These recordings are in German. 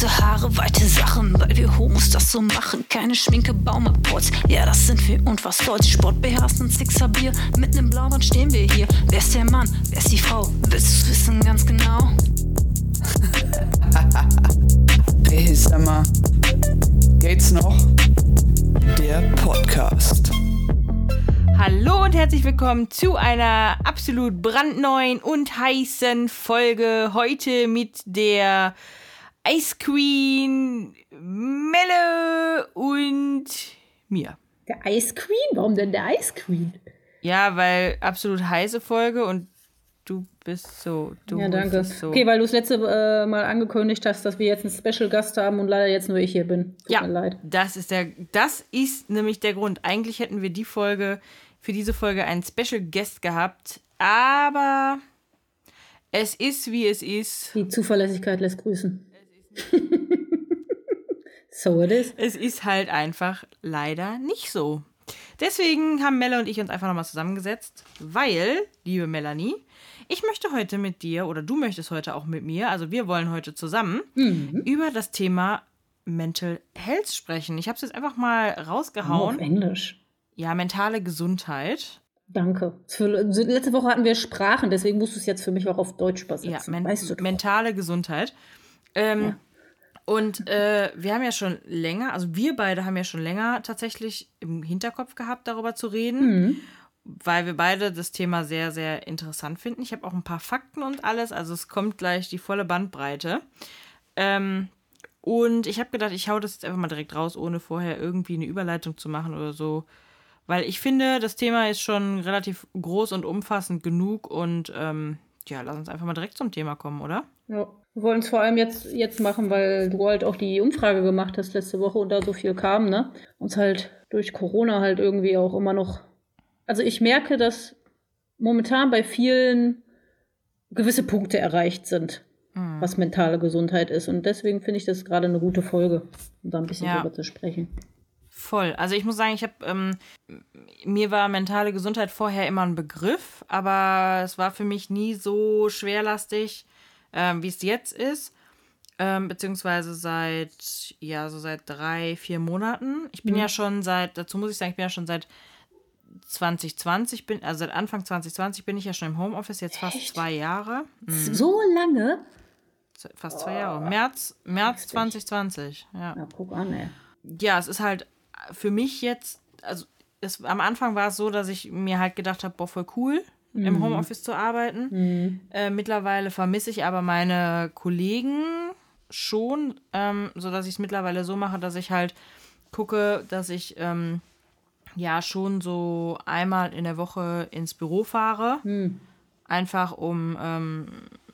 Kurze Haare, weite Sachen, weil wir Homos das so machen. Keine Schminke, Baumapports, ja, das sind wir und was soll's. Sport beherrscht und Sixer Bier, mit nem Blauband stehen wir hier. Wer ist der Mann, wer ist die Frau? Willst du's wissen ganz genau? Hey, sag mal, geht's noch? Der Podcast. Hallo und herzlich willkommen zu einer absolut brandneuen und heißen Folge. Heute mit der Ice Queen, Melle und mir. Der Ice Queen? Warum denn der Ice Queen? Ja, weil absolut heiße Folge und du bist so. Du ja, danke. so. Okay, weil du das letzte äh, Mal angekündigt hast, dass wir jetzt einen Special Gast haben und leider jetzt nur ich hier bin. Tut ja, mir leid. das ist der, das ist nämlich der Grund. Eigentlich hätten wir die Folge für diese Folge einen Special Guest gehabt, aber es ist wie es ist. Die Zuverlässigkeit lässt grüßen. so it is. Es ist halt einfach leider nicht so. Deswegen haben Mella und ich uns einfach nochmal zusammengesetzt, weil, liebe Melanie, ich möchte heute mit dir oder du möchtest heute auch mit mir, also wir wollen heute zusammen über das Thema Mental Health sprechen. Ich habe es jetzt einfach mal Auf rausgehauen. Englisch. Ja, mentale Gesundheit. Danke. Für, letzte Woche hatten wir Sprachen, deswegen musst du es jetzt für mich auch auf Deutsch Ja, übersetzen. men weißt du mentale Gesundheit. Ähm, Ja. Und äh, wir haben ja schon länger, also wir beide haben ja schon länger tatsächlich im Hinterkopf gehabt, darüber zu reden, Mhm. weil wir beide das Thema sehr, sehr interessant finden. Ich habe auch ein paar Fakten und alles, also es kommt gleich die volle Bandbreite. Ähm, und ich habe gedacht, ich hau das jetzt einfach mal direkt raus, ohne vorher irgendwie eine Überleitung zu machen oder so. Weil ich finde, das Thema ist schon relativ groß und umfassend genug und ähm, ja, lass uns einfach mal direkt zum Thema kommen, oder? Ja. Wir wollen es vor allem jetzt, jetzt machen, weil du halt auch die Umfrage gemacht hast letzte Woche und da so viel kam, ne? Uns halt durch Corona halt irgendwie auch immer noch. Also ich merke, dass momentan bei vielen gewisse Punkte erreicht sind, Mhm. was mentale Gesundheit ist. Und deswegen finde ich das gerade eine gute Folge, um da ein bisschen Ja. drüber zu sprechen. Voll. Also ich muss sagen, ich habe ähm, mir war mentale Gesundheit vorher immer ein Begriff, aber es war für mich nie so schwerlastig, ähm, wie es jetzt ist. Ähm, beziehungsweise seit, ja, so seit drei, vier Monaten. Ich bin ja schon seit, dazu muss ich sagen, ich bin ja schon seit 2020, bin, also seit Anfang 2020 bin ich ja schon im Homeoffice, jetzt fast zwei Jahre. Mhm. So lange? Fast zwei Jahre. März, März 2020, ja. Ja, guck an, ey. ja, es ist halt für mich jetzt, also es, am Anfang war es so, dass ich mir halt gedacht habe, boah, voll cool, im Homeoffice zu arbeiten. Äh, mittlerweile vermisse ich aber meine Kollegen schon, ähm, sodass ich es mittlerweile so mache, dass ich halt gucke, dass ich ähm, ja schon so einmal in der Woche ins Büro fahre. Einfach um ähm,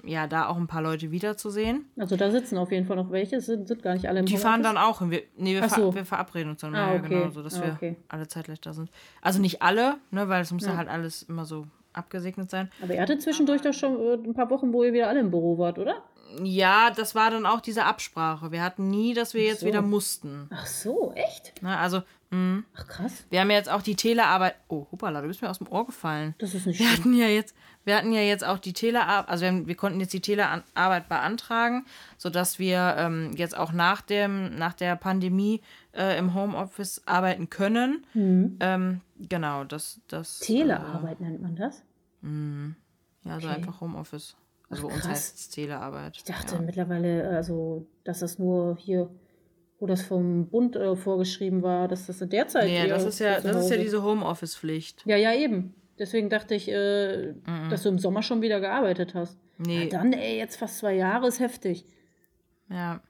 ja da auch ein paar Leute wiederzusehen. Also da sitzen auf jeden Fall noch welche, es sind, sind gar nicht alle im Die fahren dann auch hin. Wir, nee, wir, Ach ver so. wir verabreden uns dann Ah, mal, ja, okay. genau, so dass Ah, wir okay. alle zeitgleich da sind. Also nicht alle, ne, weil es muss Ja. halt alles immer so abgesegnet sein. Aber ihr hattet zwischendurch doch schon äh, ein paar Wochen, wo ihr wieder alle im Büro wart, oder? Ja, das war dann auch diese Absprache. Wir hatten nie, dass wir jetzt so. wieder mussten. Ach so, echt? Ne, also, mh, Ach krass. wir haben ja jetzt auch die Telearbeit. Oh, hoppala, du bist mir aus dem Ohr gefallen. Das ist nicht Wir schlimm. hatten ja jetzt, wir hatten ja jetzt auch die Telearbeit, also wir, haben, wir konnten jetzt die Telearbeit beantragen, sodass wir ähm, jetzt auch nach dem, nach der Pandemie äh, im Homeoffice arbeiten können. Ähm, genau, das, das. Telearbeit nennt man das? Äh, ja, so Okay. einfach Homeoffice. Also bei uns krass. heißt es Telearbeit. Ich dachte ja. mittlerweile, also, dass das nur hier, wo das vom Bund äh, vorgeschrieben war, dass das in der Zeit. Nee, das ist ja, das ist ja diese Homeoffice-Pflicht. Ja, ja, eben. Deswegen dachte ich, äh, dass du im Sommer schon wieder gearbeitet hast. Nee. Na dann, ey, jetzt fast zwei Jahre ist heftig. Ja.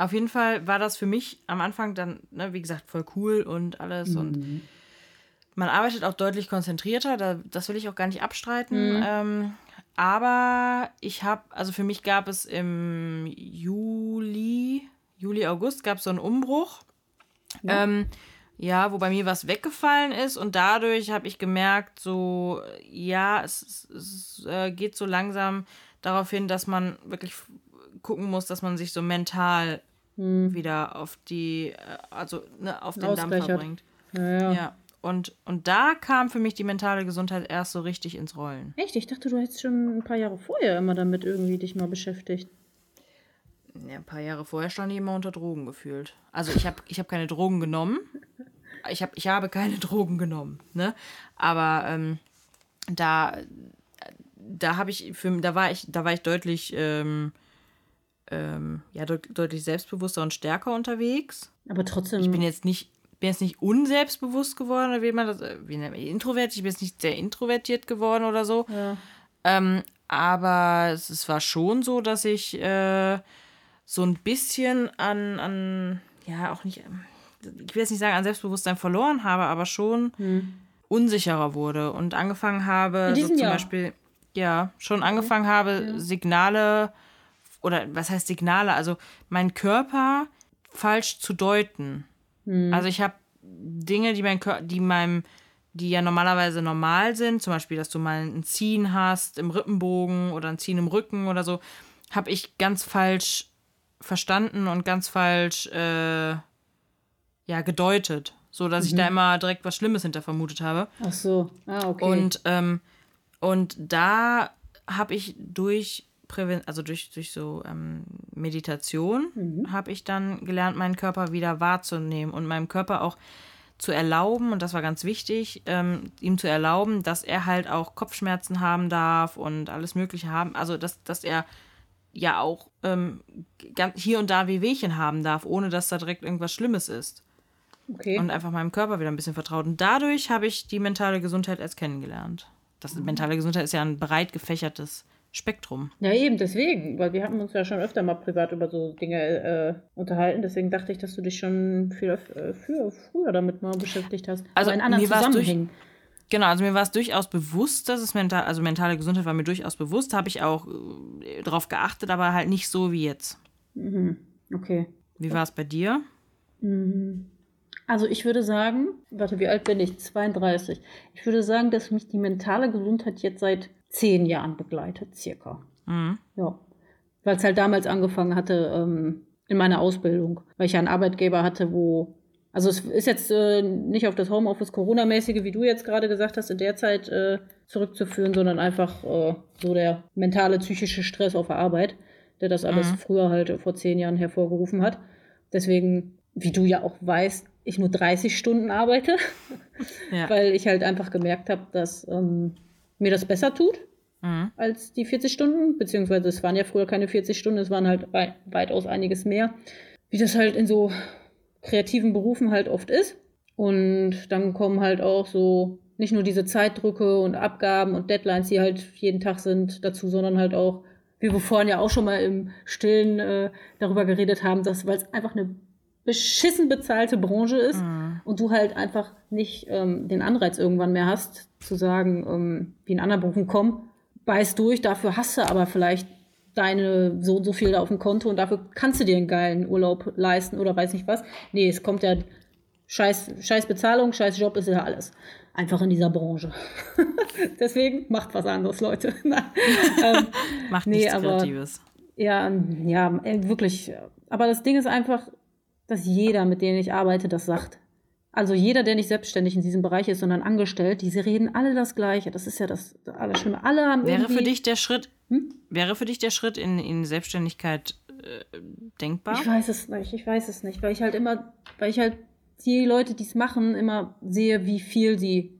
Auf jeden Fall war das für mich am Anfang dann, ne, wie gesagt, voll cool und alles. Und man arbeitet auch deutlich konzentrierter, da, das will ich auch gar nicht abstreiten. Ähm, aber ich habe, also für mich gab es im Juli, Juli, August gab es so einen Umbruch. Ja. Ähm, ja, wo bei mir was weggefallen ist und dadurch habe ich gemerkt, so, ja, es, es, äh, geht so langsam darauf hin, dass man wirklich gucken muss, dass man sich so mental wieder auf die, äh, also ne, auf den Dampfer bringt. Ja, ja. Ja. Und, und da kam für mich die mentale Gesundheit erst so richtig ins Rollen. Echt? Ich dachte, du hättest schon ein paar Jahre vorher immer damit irgendwie dich mal beschäftigt. Ja, ein paar Jahre vorher stand ich immer unter Drogen gefühlt. Also ich habe ich hab keine Drogen genommen. Ich, hab, ich habe keine Drogen genommen, ne? Aber ähm, da, da habe ich für da war ich, da war ich deutlich, ähm, ähm, ja, de deutlich selbstbewusster und stärker unterwegs. Aber trotzdem. Ich bin jetzt nicht, bin jetzt nicht unselbstbewusst geworden, oder wie man das, wie nennt man, introvertiert, ich bin jetzt nicht sehr introvertiert geworden oder so. Ja. Ähm, aber es, es war schon so, dass ich äh, so ein bisschen an, an, ja, auch nicht, ich will jetzt nicht sagen, an Selbstbewusstsein verloren habe, aber schon Hm. unsicherer wurde und angefangen habe, so zum Jahr? Beispiel, ja, schon angefangen habe, Signale oder was heißt Signale, also meinen Körper falsch zu deuten. Hm. Also ich habe Dinge, die mein die meinem, die ja normalerweise normal sind, zum Beispiel, dass du mal ein Ziehen hast im Rippenbogen oder ein Ziehen im Rücken oder so, habe ich ganz falsch verstanden und ganz falsch äh, ja gedeutet, so dass ich da immer direkt was Schlimmes hinter vermutet habe. Ach so. Ah, okay. Und, ähm, und da habe ich durch Präven also durch, durch so ähm, Meditation habe ich dann gelernt, meinen Körper wieder wahrzunehmen und meinem Körper auch zu erlauben, und das war ganz wichtig, ähm, ihm zu erlauben, dass er halt auch Kopfschmerzen haben darf und alles Mögliche haben. Also, dass, dass er ja auch ähm, hier und da Wehwehchen haben darf, ohne dass da direkt irgendwas Schlimmes ist okay. und einfach meinem Körper wieder ein bisschen vertraut. Und dadurch habe ich die mentale Gesundheit erst kennengelernt. Das mentale Gesundheit ist ja ein breit gefächertes Spektrum. Ja, eben, deswegen, weil wir haben uns ja schon öfter mal privat über so Dinge äh, unterhalten. Deswegen dachte ich, dass du dich schon viel äh, für, früher damit mal beschäftigt hast. Also, in anderen Zusammenhängen. Genau, also mir war es durchaus bewusst, dass es mental, also mentale Gesundheit war mir durchaus bewusst, habe ich auch äh, drauf geachtet, aber halt nicht so wie jetzt. Okay. Wie war es bei dir? Also ich würde sagen, warte, wie alt bin ich? 32. Ich würde sagen, dass mich die mentale Gesundheit jetzt seit zehn Jahren begleitet, circa. Mhm. Ja. Weil es halt damals angefangen hatte ähm, in meiner Ausbildung, weil ich ja einen Arbeitgeber hatte, wo. Also es ist jetzt äh, nicht auf das Homeoffice Corona-mäßige, wie du jetzt gerade gesagt hast, in der Zeit äh, zurückzuführen, sondern einfach äh, so der mentale, psychische Stress auf der Arbeit, der das alles früher halt vor zehn Jahren hervorgerufen hat. Deswegen, wie du ja auch weißt, ich nur 30 Stunden arbeite, Ja. weil ich halt einfach gemerkt habe, dass ähm, mir das besser tut Mhm. als die 40 Stunden, beziehungsweise es waren ja früher keine 40 Stunden, es waren halt wei weitaus einiges mehr, wie das halt in so kreativen Berufen halt oft ist. Und dann kommen halt auch so nicht nur diese Zeitdrücke und Abgaben und Deadlines, die halt jeden Tag sind, dazu, sondern halt auch, wie wir vorhin ja auch schon mal im Stillen äh, darüber geredet haben, dass, weil es einfach eine beschissen bezahlte Branche ist und du halt einfach nicht ähm, den Anreiz irgendwann mehr hast, zu sagen, ähm, wie in anderen Berufen, komm, beiß durch, dafür hast du aber vielleicht deine so und so viel auf dem Konto und dafür kannst du dir einen geilen Urlaub leisten oder weiß nicht was. Nee, es kommt ja scheiß, scheiß Bezahlung, scheiß Job ist ja alles. Einfach in dieser Branche. Deswegen macht was anderes, Leute. Ähm, Macht Nee, nichts aber- Kreatives. ja, ja, wirklich. Aber das Ding ist einfach, dass jeder, mit dem ich arbeite, das sagt. Also jeder, der nicht selbstständig in diesem Bereich ist, sondern angestellt, diese reden alle das Gleiche. Das ist ja das alles Schlimme. Alle haben Wäre für dich der Schritt, Hm? wäre für dich der Schritt in, in Selbstständigkeit äh, denkbar? Ich weiß es nicht, ich weiß es nicht, weil ich halt immer, weil ich halt die Leute, die es machen, immer sehe, wie viel sie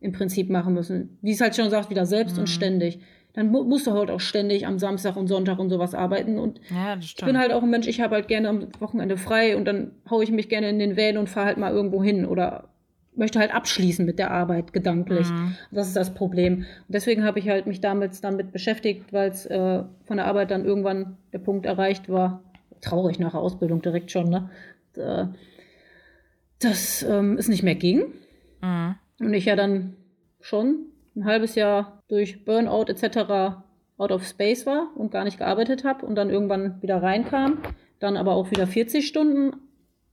im Prinzip machen müssen. Wie es halt schon sagt, wieder selbst Mhm. und ständig. Dann mu musst du halt auch ständig am Samstag und Sonntag und sowas arbeiten. Und ja, ich bin halt auch ein Mensch, ich habe halt gerne am Wochenende frei und dann haue ich mich gerne in den Van und fahre halt mal irgendwo hin oder möchte halt abschließen mit der Arbeit gedanklich. Mhm. Das ist das Problem. Und deswegen habe ich halt mich damals damit beschäftigt, weil es äh, von der Arbeit dann irgendwann der Punkt erreicht war, traurig nach der Ausbildung direkt schon, ne? Dass ähm, es nicht mehr ging. Mhm. Und ich ja dann schon ein halbes Jahr durch Burnout etc. out of space war und gar nicht gearbeitet habe und dann irgendwann wieder reinkam. Dann aber auch wieder 40 Stunden,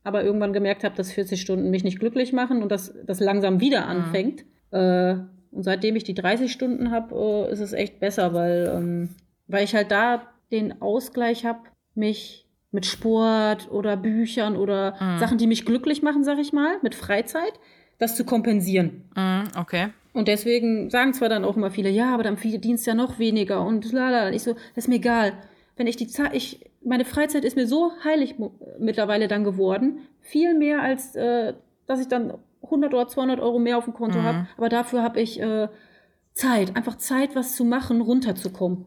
aber irgendwann gemerkt habe, dass 40 Stunden mich nicht glücklich machen und dass das langsam wieder anfängt. Äh, und seitdem ich die 30 Stunden habe, äh, ist es echt besser, weil, ähm, weil ich halt da den Ausgleich habe, mich mit Sport oder Büchern oder Sachen, die mich glücklich machen, sag ich mal, mit Freizeit, das zu kompensieren. Mhm, okay. Und deswegen sagen zwar dann auch immer viele, ja, aber dann verdienst du ja noch weniger und lalala. Ich so, das ist mir egal. wenn ich die Zeit, ich, meine Freizeit ist mir so heilig mittlerweile dann geworden, viel mehr als, äh, dass ich dann 100 oder 200 Euro mehr auf dem Konto mhm. habe, aber dafür habe ich äh, Zeit, einfach Zeit, was zu machen, runterzukommen.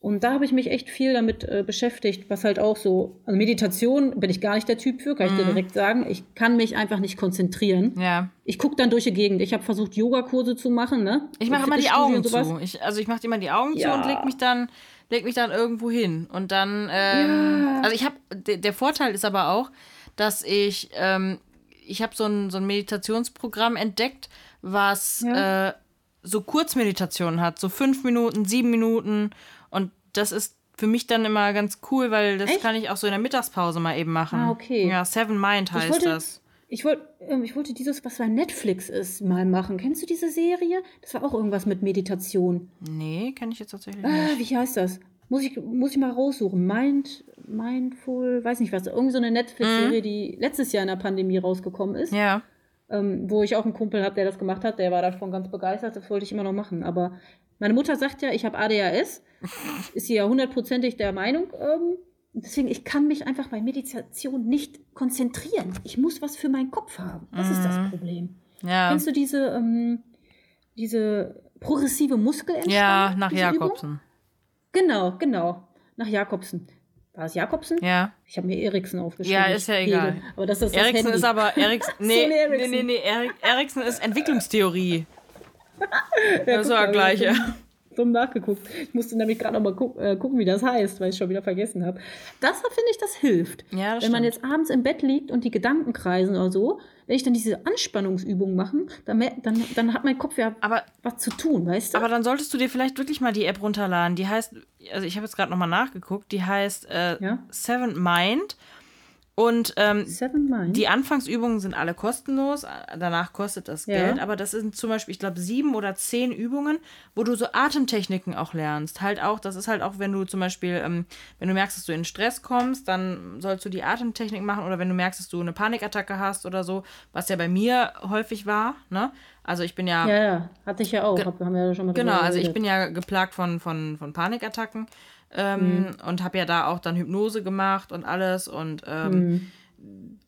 Und da habe ich mich echt viel damit äh, beschäftigt, was halt auch so, also Meditation bin ich gar nicht der Typ für, kann ich dir mhm. direkt sagen. Ich kann mich einfach nicht konzentrieren. Ja. Ich gucke dann durch die Gegend. Ich habe versucht, Yogakurse zu machen, ne? Ich mache immer die Augen zu. Ich, also ich mache immer die Augen ja. zu und leg mich dann leg mich dann irgendwo hin. Und dann, ähm, ja. also ich habe, der Vorteil ist aber auch, dass ich, ähm, ich habe so ein, so ein Meditationsprogramm entdeckt, was ja. äh, so Kurzmeditationen hat, so fünf Minuten, sieben Minuten das ist für mich dann immer ganz cool, weil das Echt? kann ich auch so in der Mittagspause mal eben machen. Ah, okay. Ja, Seven Mind heißt ich wollte, das. Ich wollte, ähm, ich wollte dieses, was bei Netflix ist, mal machen. Kennst du diese Serie? Das war auch irgendwas mit Meditation. Nee, kenne ich jetzt tatsächlich ah, nicht. Wie heißt das? Muss ich, muss ich mal raussuchen. Mind, Mindful, weiß nicht was. Irgend so eine Netflix-Serie, mhm. die letztes Jahr in der Pandemie rausgekommen ist. Ja. Ähm, wo ich auch einen Kumpel habe, der das gemacht hat. Der war davon ganz begeistert. Das wollte ich immer noch machen. Aber meine Mutter sagt ja, ich habe ADHS. Ist sie ja hundertprozentig der Meinung. Ähm, deswegen, ich kann mich einfach bei Meditation nicht konzentrieren. Ich muss was für meinen Kopf haben. Das mhm. ist das mhm. Problem. Ja. Kennst du diese, ähm, diese progressive Muskelentspannung? Ja, nach Jakobsen. Genau, genau. Nach Jakobsen. War es Jakobsen? Ja. Ich habe mir Eriksen aufgeschrieben. Ja, ist ja egal. Aber das ist das Eriksen Handy. ist aber Eriksen. Nee, nee, nee, nee, Eriksen ist Entwicklungstheorie ja, das war gleich, ja. Dumm nachgeguckt. Ich musste nämlich gerade noch mal guck, äh, gucken, wie das heißt, weil ich es schon wieder vergessen habe. Das finde ich, das hilft. Ja, das Wenn man jetzt abends im Bett liegt und die Gedanken kreisen oder so, wenn ich dann diese Anspannungsübungen mache, dann, dann, dann hat mein Kopf ja aber, was zu tun, weißt du? Aber dann solltest du dir vielleicht wirklich mal die App runterladen. Die heißt, also ich habe jetzt gerade noch mal nachgeguckt, die heißt äh, ja? Seven Mind. Und ähm, die Anfangsübungen sind alle kostenlos, danach kostet das ja. Geld, aber das sind zum Beispiel, ich glaube, sieben oder zehn Übungen, wo du so Atemtechniken auch lernst. Halt auch, das ist halt auch, wenn du zum Beispiel, ähm, wenn du merkst, dass du in Stress kommst, dann sollst du die Atemtechnik machen oder wenn du merkst, dass du eine Panikattacke hast oder so, was ja bei mir häufig war, ne? Also ich bin ja. Ja, ja, hatte ich ja auch, hab, haben wir ja schon mal Genau, also ich bin ja geplagt von, von, von Panikattacken ähm, mhm. und habe ja da auch dann Hypnose gemacht und alles und ähm, mhm.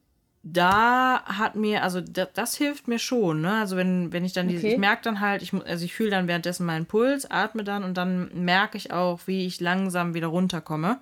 da hat mir, also das, das, hilft mir schon, ne? Also wenn, wenn ich dann diese, ich merke dann halt, ich, also ich fühle dann währenddessen meinen Puls, atme dann und dann merke ich auch, wie ich langsam wieder runterkomme.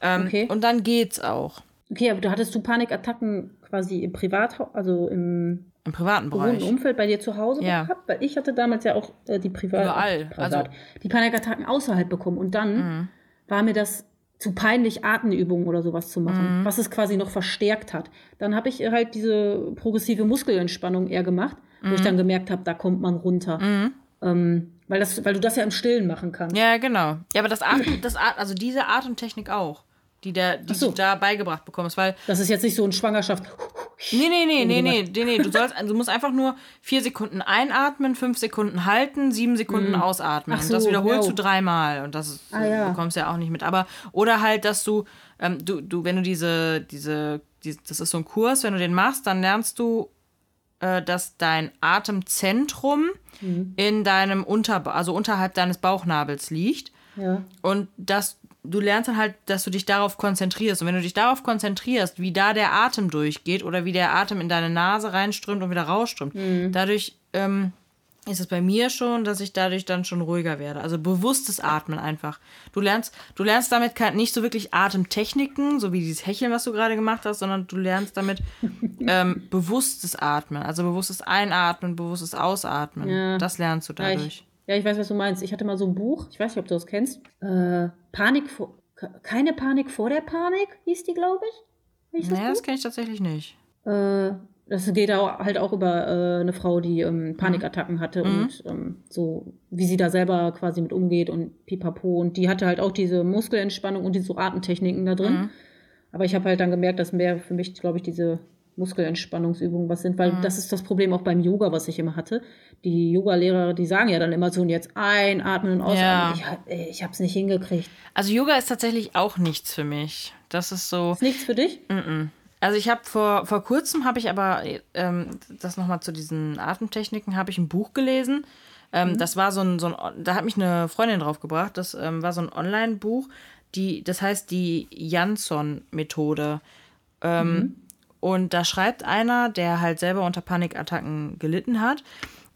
Ähm, okay. Und dann geht's auch. Okay, aber du hattest du Panikattacken quasi im Privathaus, also im im privaten Bereich. Im Umfeld bei dir zu Hause ja. gehabt? Weil ich hatte damals ja auch äh, die Privat Überall. Privat, also die Panikattacken außerhalb bekommen. Und dann mhm war mir das zu peinlich, Atemübungen oder sowas zu machen, mhm. was es quasi noch verstärkt hat. Dann habe ich halt diese progressive Muskelentspannung eher gemacht, mhm. wo ich mhm. dann gemerkt habe, da kommt man runter. Mhm. Ähm, weil, das, weil du das ja im Stillen machen kannst. Ja, genau. Ja, aber das Atem, das Atem, also diese Atemtechnik auch die, der, die so. du da beigebracht bekommst. Weil das ist jetzt nicht so ein Schwangerschaft. Nee, nee, nee, nee, nee, nee, nee. Du, sollst, du musst einfach nur vier Sekunden einatmen, fünf Sekunden halten, sieben Sekunden mhm. ausatmen. So, und das wiederholst ja. du dreimal. Und das ah, ja. bekommst du ja auch nicht mit. Aber, oder halt, dass du, ähm, du, du, wenn du diese, diese, die, das ist so ein Kurs, wenn du den machst, dann lernst du, äh, dass dein Atemzentrum mhm. in deinem Unter, also unterhalb deines Bauchnabels liegt. Ja. Und dass du lernst dann halt, dass du dich darauf konzentrierst. Und wenn du dich darauf konzentrierst, wie da der Atem durchgeht oder wie der Atem in deine Nase reinströmt und wieder rausströmt, mhm. dadurch ähm, ist es bei mir schon, dass ich dadurch dann schon ruhiger werde. Also bewusstes Atmen einfach. Du lernst, du lernst damit nicht so wirklich Atemtechniken, so wie dieses Hecheln, was du gerade gemacht hast, sondern du lernst damit ähm, bewusstes Atmen. Also bewusstes Einatmen, bewusstes Ausatmen. Ja. Das lernst du dadurch. Ja, ja, ich weiß, was du meinst. Ich hatte mal so ein Buch, ich weiß nicht, ob du das kennst. Äh, Panik vor, keine Panik vor der Panik, hieß die, glaube ich. ich. Naja, das, das kenne ich tatsächlich nicht. Äh, das geht auch, halt auch über äh, eine Frau, die ähm, Panikattacken hatte mhm. und ähm, so, wie sie da selber quasi mit umgeht und pipapo. Und die hatte halt auch diese Muskelentspannung und diese Atemtechniken da drin. Mhm. Aber ich habe halt dann gemerkt, dass mehr für mich, glaube ich, diese Muskelentspannungsübungen was sind, weil mhm. das ist das Problem auch beim Yoga, was ich immer hatte. Die Yoga-Lehrer, die sagen ja dann immer so und jetzt einatmen und ausatmen. Ja. Ich, ich habe es nicht hingekriegt. Also Yoga ist tatsächlich auch nichts für mich. Das ist so. Ist nichts für dich? Mm -mm. Also ich habe vor, vor kurzem habe ich aber ähm, das nochmal zu diesen Atemtechniken habe ich ein Buch gelesen. Ähm, mhm. Das war so ein, so ein, da hat mich eine Freundin drauf gebracht. Das ähm, war so ein Online-Buch die, das heißt die Jansson-Methode. Ähm, Und da schreibt einer, der halt selber unter Panikattacken gelitten hat,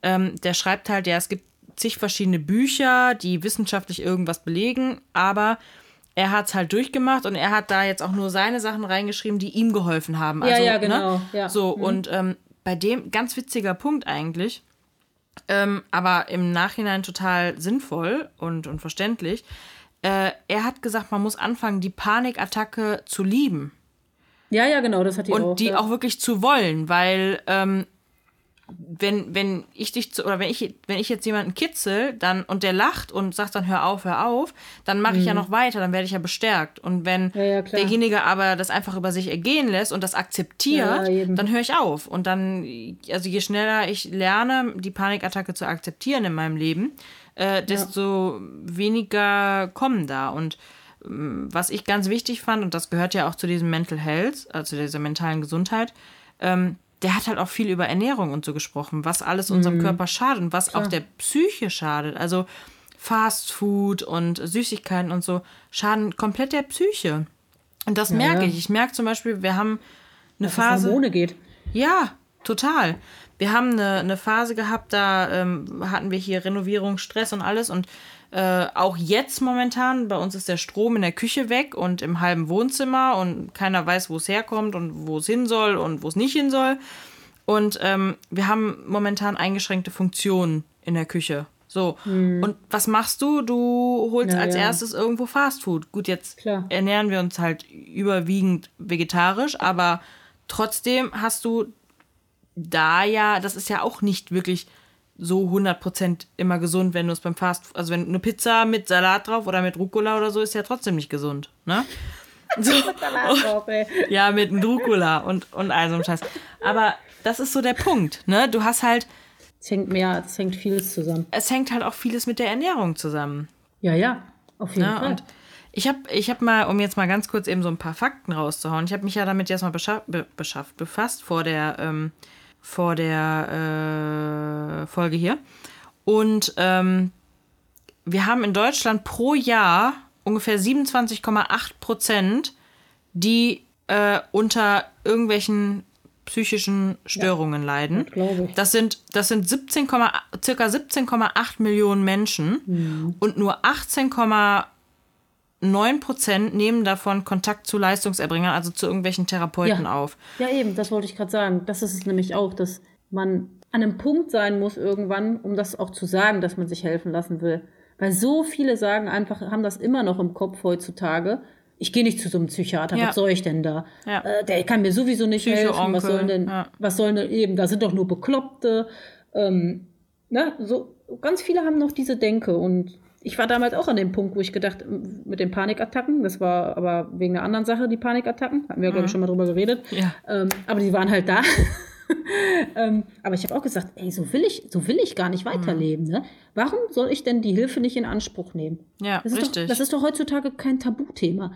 ähm, der schreibt halt, ja, es gibt zig verschiedene Bücher, die wissenschaftlich irgendwas belegen, aber er hat es halt durchgemacht und er hat da jetzt auch nur seine Sachen reingeschrieben, die ihm geholfen haben. Ja, Also, ja, genau, Ne? ja. So, und ähm, bei dem, ganz witziger Punkt eigentlich, ähm, aber im Nachhinein total sinnvoll und, und verständlich. Äh, er hat gesagt, man muss anfangen, die Panikattacke zu lieben Ja, ja, genau, das hat die und auch. die ja. auch wirklich zu wollen, weil ähm, wenn, wenn ich dich zu, oder wenn ich, wenn ich jetzt jemanden kitzel dann und der lacht und sagt dann hör auf, hör auf, dann mache ich ja noch weiter, dann werde ich ja bestärkt. Und wenn Mhm. Ja, ja, derjenige aber das einfach über sich ergehen lässt und das akzeptiert, Ja, dann höre ich auf. Und dann, also je schneller ich lerne, die Panikattacke zu akzeptieren in meinem Leben, äh, desto weniger kommen da. Und was ich ganz wichtig fand, und das gehört ja auch zu diesem Mental Health, also dieser mentalen Gesundheit, ähm, der hat halt auch viel über Ernährung und so gesprochen, was alles unserem Körper schadet und was auch der Psyche schadet. Also Fast Food und Süßigkeiten und so schaden komplett der Psyche. Und das merke ja. ich. Ich merke zum Beispiel, wir haben eine Dass es Phase. Hormone geht. Ja, total. Wir haben eine, eine Phase gehabt, da ähm, hatten wir hier Renovierung, Stress und alles. Und äh, auch jetzt momentan, bei uns ist der Strom in der Küche weg und im halben Wohnzimmer und keiner weiß, wo es herkommt und wo es hin soll und wo es nicht hin soll. Und ähm, wir haben momentan eingeschränkte Funktionen in der Küche. So. Und was machst du? Du holst Ja, als ja. erstes irgendwo Fastfood. Gut, jetzt Klar. ernähren wir uns halt überwiegend vegetarisch, aber trotzdem hast du da ja, das ist ja auch nicht wirklich so 100% immer gesund, wenn du es beim Fast, also wenn eine Pizza mit Salat drauf oder mit Rucola oder so ist ja trotzdem nicht gesund, ne? So, ja, mit einem Rucola und, und all so einem Scheiß. Aber das ist so der Punkt, ne? Du hast halt, Es hängt mehr, es hängt vieles zusammen. es hängt halt auch vieles mit der Ernährung zusammen. Ja, ja, auf jeden Ne? Fall. Und ich habe ich hab mal, um jetzt mal ganz kurz eben so ein paar Fakten rauszuhauen, ich habe mich ja damit jetzt mal beschaff, be, beschafft, befasst vor der, ähm, vor der äh, Folge hier. Und ähm, wir haben in Deutschland pro Jahr ungefähr 27,8 Prozent, die äh, unter irgendwelchen psychischen Störungen ja, leiden. Das sind, das sind 17, circa 17,8 Millionen Menschen ja. und nur 18,8 9% nehmen davon Kontakt zu Leistungserbringern, also zu irgendwelchen Therapeuten ja. auf. Ja, eben, das wollte ich gerade sagen. Das ist es nämlich auch, dass man an einem Punkt sein muss irgendwann, um das auch zu sagen, dass man sich helfen lassen will. Weil so viele sagen einfach, haben das immer noch im Kopf heutzutage. Ich gehe nicht zu so einem Psychiater, ja. was soll ich denn da? Ja. Äh, der kann mir sowieso nicht helfen. Was sollen denn, was sollen denn eben, da sind doch nur Bekloppte. Ähm, ne? so, ganz viele haben noch diese Denke und ich war damals auch an dem Punkt, wo ich gedacht, mit den Panikattacken, das war aber wegen einer anderen Sache, die Panikattacken, hatten wir, glaube ich, schon mal drüber geredet. Ja. Ähm, aber die waren halt da. ähm, aber ich habe auch gesagt, ey, so will ich, so will ich gar nicht weiterleben. Ne? Warum soll ich denn die Hilfe nicht in Anspruch nehmen? Ja, Das ist, richtig. doch, das ist doch heutzutage kein Tabuthema.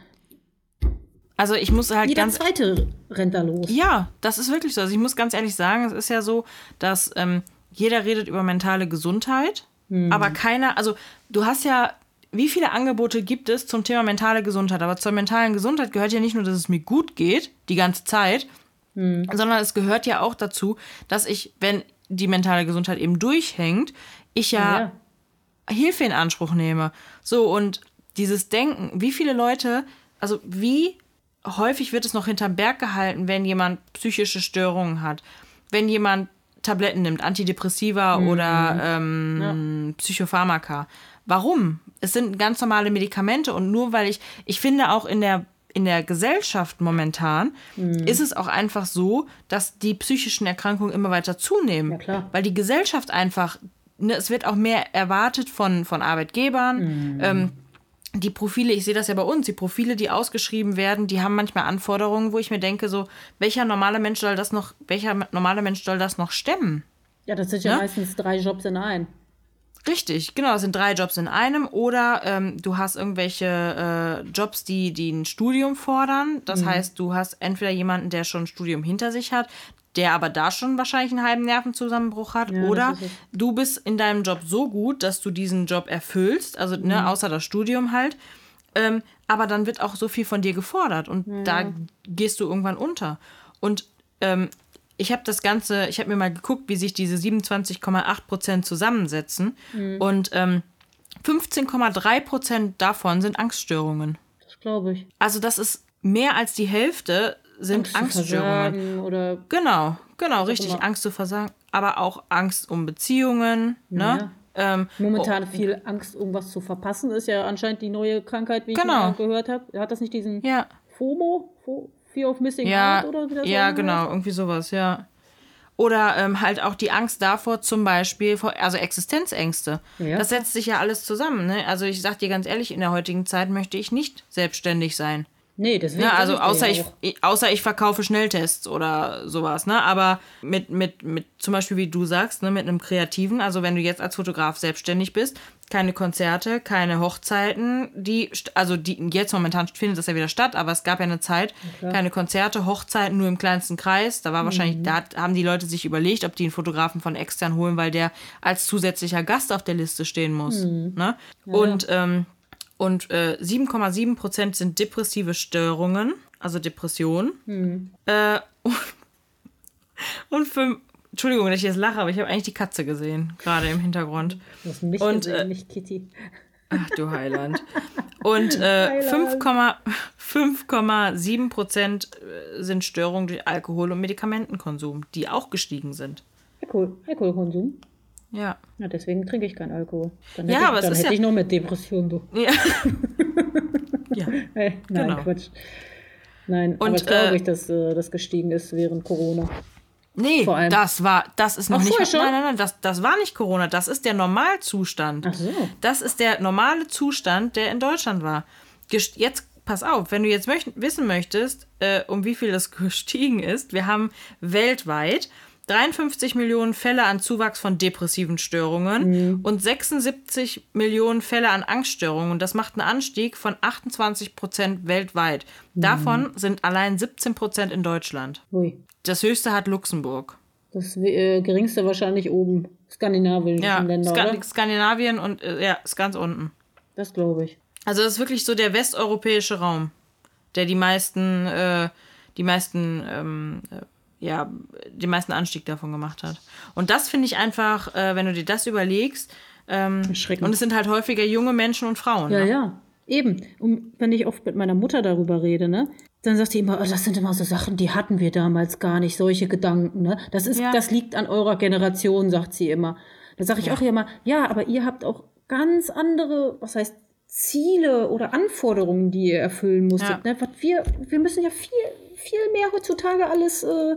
also ich muss halt Jeder ganz zweite rennt da los. Ja, das ist wirklich so. Also ich muss ganz ehrlich sagen, es ist ja so, dass ähm, jeder redet über mentale Gesundheit, aber keiner, also du hast ja, wie viele Angebote gibt es zum Thema mentale Gesundheit? Aber zur mentalen Gesundheit gehört ja nicht nur, dass es mir gut geht, die ganze Zeit, sondern es gehört ja auch dazu, dass ich, wenn die mentale Gesundheit eben durchhängt, ich ja, Ja. Hilfe in Anspruch nehme. So, und dieses Denken, wie viele Leute, also wie häufig wird es noch hinterm Berg gehalten, wenn jemand psychische Störungen hat, wenn jemand Tabletten nimmt, Antidepressiva oder ähm, Psychopharmaka. Warum? Es sind ganz normale Medikamente und nur weil ich, ich finde auch in der in der Gesellschaft momentan ist es auch einfach so, dass die psychischen Erkrankungen immer weiter zunehmen. Ja, klar. Weil die Gesellschaft einfach, ne, es wird auch mehr erwartet von, von Arbeitgebern. Ähm, die Profile, ich sehe das ja bei uns, die Profile, die ausgeschrieben werden, die haben manchmal Anforderungen, wo ich mir denke, so, welcher normale Mensch soll das noch, welcher normale Mensch soll das noch stemmen? Ja, das sind ja Ne? meistens drei Jobs in einem. Richtig, genau, es sind drei Jobs in einem oder ähm, du hast irgendwelche äh, Jobs, die, die ein Studium fordern. Das heißt, du hast entweder jemanden, der schon ein Studium hinter sich hat, der aber da schon wahrscheinlich einen halben Nervenzusammenbruch hat, Ja, oder du bist in deinem Job so gut, dass du diesen Job erfüllst, also ne, außer das Studium halt, Ähm, aber dann wird auch so viel von dir gefordert und da gehst du irgendwann unter. Und ähm, ich habe das Ganze, ich habe mir mal geguckt, wie sich diese 27,8 Prozent zusammensetzen. Und ähm, 15,3 Prozent davon sind Angststörungen. Das glaube ich. Also das ist mehr als die Hälfte sind Angst Angststörungen. oder Genau, genau, richtig. Angst zu versagen, aber auch Angst um Beziehungen. Ne? Ähm, momentan viel Angst, irgendwas zu verpassen, ist ja anscheinend die neue Krankheit, wie ich Genau. mal gehört habe. Hat das nicht diesen ja, FOMO? Fo Fear of Missing ja, Out oder wie das ja, genau, irgendwie sowas, ja. Oder ähm, halt auch die Angst davor, zum Beispiel, vor, also Existenzängste. Ja. Das setzt sich ja alles zusammen. Ne? Also ich sag dir ganz ehrlich, in der heutigen Zeit möchte ich nicht selbstständig sein. Nee, deswegen. Ja, also sag außer dir ich, ich- außer ich verkaufe Schnelltests oder sowas, ne? Aber mit, mit, mit, zum Beispiel wie du sagst, ne, mit einem Kreativen, also wenn du jetzt als Fotograf selbstständig bist, keine Konzerte, keine Hochzeiten, die, also die jetzt momentan findet das ja wieder statt, aber es gab ja eine Zeit, keine Konzerte, Hochzeiten nur im kleinsten Kreis. Da war wahrscheinlich, Mhm. da hat- haben die Leute sich überlegt, ob die einen Fotografen von extern holen, weil der als zusätzlicher Gast auf der Liste stehen muss. Mhm. Ne? Und ähm, und äh, 7,7 Prozent sind depressive Störungen, also Depressionen. Hm. Äh, und, und fünf, Entschuldigung, dass ich jetzt lache, aber ich habe eigentlich die Katze gesehen, gerade im Hintergrund. Du hast mich und, gesehen, äh, nicht Kitty. Ach du Heiland. Und äh, 5,- 5,7 Prozent äh, sind Störungen durch Alkohol- und Medikamentenkonsum, die auch gestiegen sind. Alkohol, Alkoholkonsum. Ja. Ja, deswegen trinke ich keinen Alkohol. Dann Ja, hätte, aber ich, es dann ist hätte ja- ich noch mit Depressionen, du. Ja. ja. Hey, nein, Genau. Quatsch. Nein, aber Und, das glaube äh, ich, dass äh, das gestiegen ist während Corona. Nee, das war, das ist noch Ach, nicht. Nein, nein, nein, das, das war nicht Corona. Das ist der Normalzustand. Ach so. Das ist der normale Zustand, der in Deutschland war. Gest- Jetzt, pass auf, wenn du jetzt möcht wissen möchtest, äh, um wie viel das gestiegen ist, wir haben weltweit 53 Millionen Fälle an Zuwachs von depressiven Störungen und 76 Millionen Fälle an Angststörungen. Und das macht einen Anstieg von 28 Prozent weltweit. Davon sind allein 17 Prozent in Deutschland. Ui. Das höchste hat Luxemburg. Das äh, geringste wahrscheinlich oben. Skandinavischen Ja, Länder, oder? Skandinavien und äh, ja, ist ganz unten. Das glaube ich. Also das ist wirklich so der westeuropäische Raum, der die meisten, äh, die meisten, ähm, äh, ja, den meisten Anstieg davon gemacht hat. Und das finde ich einfach, äh, wenn du dir das überlegst, ähm, und es sind halt häufiger junge Menschen und Frauen. Ja, ne? ja. Eben. Und wenn ich oft mit meiner Mutter darüber rede, ne, dann sagt die immer, oh, das sind immer so Sachen, die hatten wir damals gar nicht, solche Gedanken, ne? Das ist, Ja. das liegt an eurer Generation, sagt sie immer. Da sage ich auch immer, ja, aber ihr habt auch ganz andere, was heißt, Ziele oder Anforderungen, die ihr erfüllen musstet. Ja. Ne? Wir, wir müssen ja viel, viel mehr heutzutage alles äh,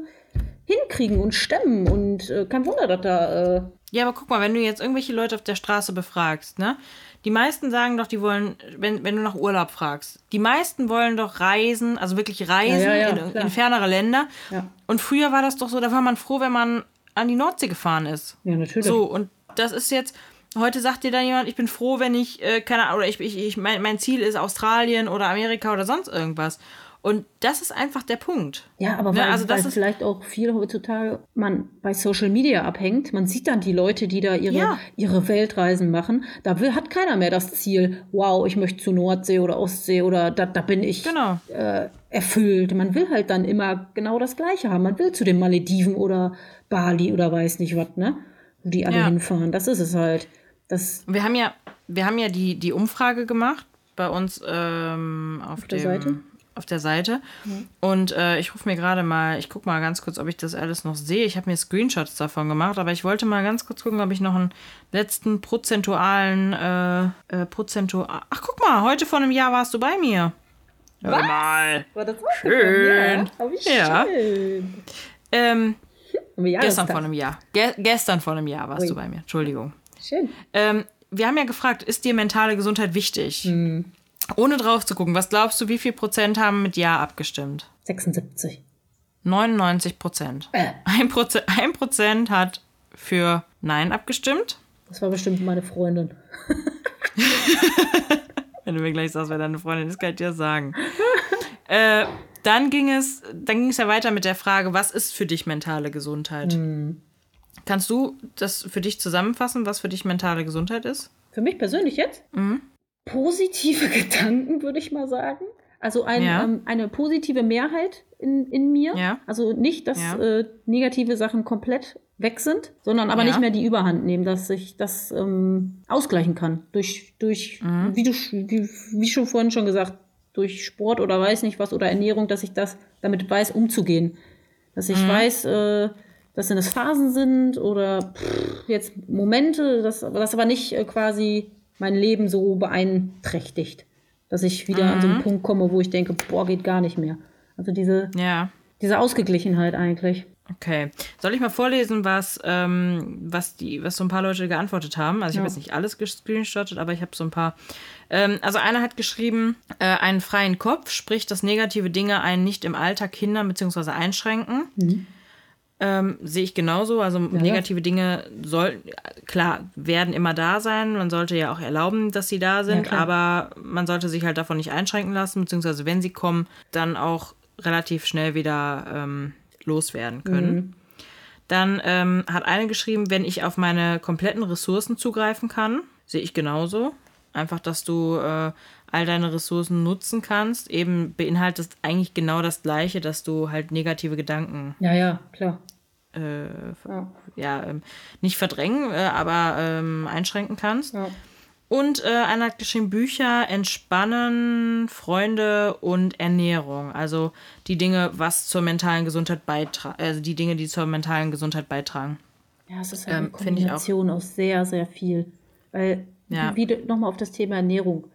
hinkriegen und stemmen. Und äh, kein Wunder, dass da. Äh, Ja, aber guck mal, wenn du jetzt irgendwelche Leute auf der Straße befragst, ne? Die meisten sagen doch, die wollen, wenn, wenn du nach Urlaub fragst, die meisten wollen doch reisen, also wirklich reisen Ja, ja, in, in fernere Länder. Und früher war das doch so, da war man froh, wenn man an die Nordsee gefahren ist. ja, natürlich. So, und das ist jetzt, heute sagt dir dann jemand, ich bin froh, wenn ich, äh, keine Ahnung, oder ich, ich, ich mein, mein Ziel ist Australien oder Amerika oder sonst irgendwas. Und das ist einfach der Punkt. Ja, aber Ne, weil, also das weil ist- vielleicht auch viel heutzutage man bei Social Media abhängt. Man sieht dann die Leute, die da ihre, Ja. ihre Weltreisen machen. Da will, hat keiner mehr das Ziel, wow, ich möchte zu Nordsee oder Ostsee oder da, da bin ich Genau. äh, erfüllt. Man will halt dann immer genau das Gleiche haben. Man will zu den Malediven oder Bali oder weiß nicht was, ne? Wo die alle Ja. hinfahren. Das ist es halt. Das, Wir haben ja, wir haben ja die, die Umfrage gemacht bei uns ähm, auf, der dem, Seite? Auf der Seite. Und äh, ich rufe mir gerade mal, ich gucke mal ganz kurz, ob ich das alles noch sehe. Ich habe mir Screenshots davon gemacht, aber ich wollte mal ganz kurz gucken, ob ich noch einen letzten prozentualen, äh, äh, prozentual. Ach, guck mal, heute vor einem Jahr warst du bei mir. Hör mal. war das Schön. Ja, wie Ja. schön. Ähm, gestern vor einem Jahr. Ge gestern vor einem Jahr warst Ui. du bei mir. Entschuldigung. Schön. Ähm, wir haben ja gefragt, ist dir mentale Gesundheit wichtig? Ohne drauf zu gucken, was glaubst du, wie viel Prozent haben mit Ja abgestimmt? 76. 99 Prozent. Äh. Ein Prozent, ein Prozent hat für Nein abgestimmt. Das war bestimmt meine Freundin. Wenn du mir gleich sagst, wer deine Freundin ist, kann ich dir sagen. äh, dann ging es, dann ging es ja weiter mit der Frage, was ist für dich mentale Gesundheit? Kannst du das für dich zusammenfassen, was für dich mentale Gesundheit ist? Für mich persönlich jetzt? positive Gedanken, würde ich mal sagen. Also ein, Ja. ähm, eine positive Mehrheit in, in mir. Ja. Also nicht, dass Ja. äh, negative Sachen komplett weg sind, sondern aber nicht mehr die Überhand nehmen, dass ich das ähm, ausgleichen kann. Durch, durch Mhm. wie du wie, wie schon vorhin schon gesagt, durch Sport oder weiß nicht was oder Ernährung, dass ich das damit weiß, umzugehen. Dass ich Mhm. weiß, äh, dass wenn es Phasen sind oder pff, jetzt Momente, dass das aber nicht äh, quasi mein Leben so beeinträchtigt. Dass ich wieder an so Mhm. einen Punkt komme, wo ich denke, boah, geht gar nicht mehr. Also diese, Ja. diese Ausgeglichenheit eigentlich. Okay. Soll ich mal vorlesen, was, ähm, was, die, was so ein paar Leute geantwortet haben? Also ich habe Ja. jetzt nicht alles gescreenshottet, aber ich habe so ein paar. Ähm, also einer hat geschrieben, äh, einen freien Kopf, sprich, dass negative Dinge einen nicht im Alltag hindern bzw. einschränken. Ähm, sehe ich genauso. Also negative Dinge soll, klar, werden immer da sein. Man sollte ja auch erlauben, dass sie da sind, klar. aber man sollte sich halt davon nicht einschränken lassen, beziehungsweise wenn sie kommen, dann auch relativ schnell wieder ähm, loswerden können. Dann ähm, hat eine geschrieben, wenn ich auf meine kompletten Ressourcen zugreifen kann, sehe ich genauso. Einfach, dass du äh, all deine Ressourcen nutzen kannst, eben beinhaltet eigentlich genau das Gleiche, dass du halt negative Gedanken Ja, ja, klar. äh, Ja. ja, ähm, nicht verdrängen, äh, aber ähm, einschränken kannst. Ja. Und äh, einer hat geschrieben, Bücher, Entspannen, Freunde und Ernährung. Also die Dinge, was zur mentalen Gesundheit beitragen, also die Dinge, die zur mentalen Gesundheit beitragen. Ja, es ist halt Ähm, eine. Kombination aus sehr, sehr viel. Weil, Ja. wie nochmal auf das Thema Ernährung.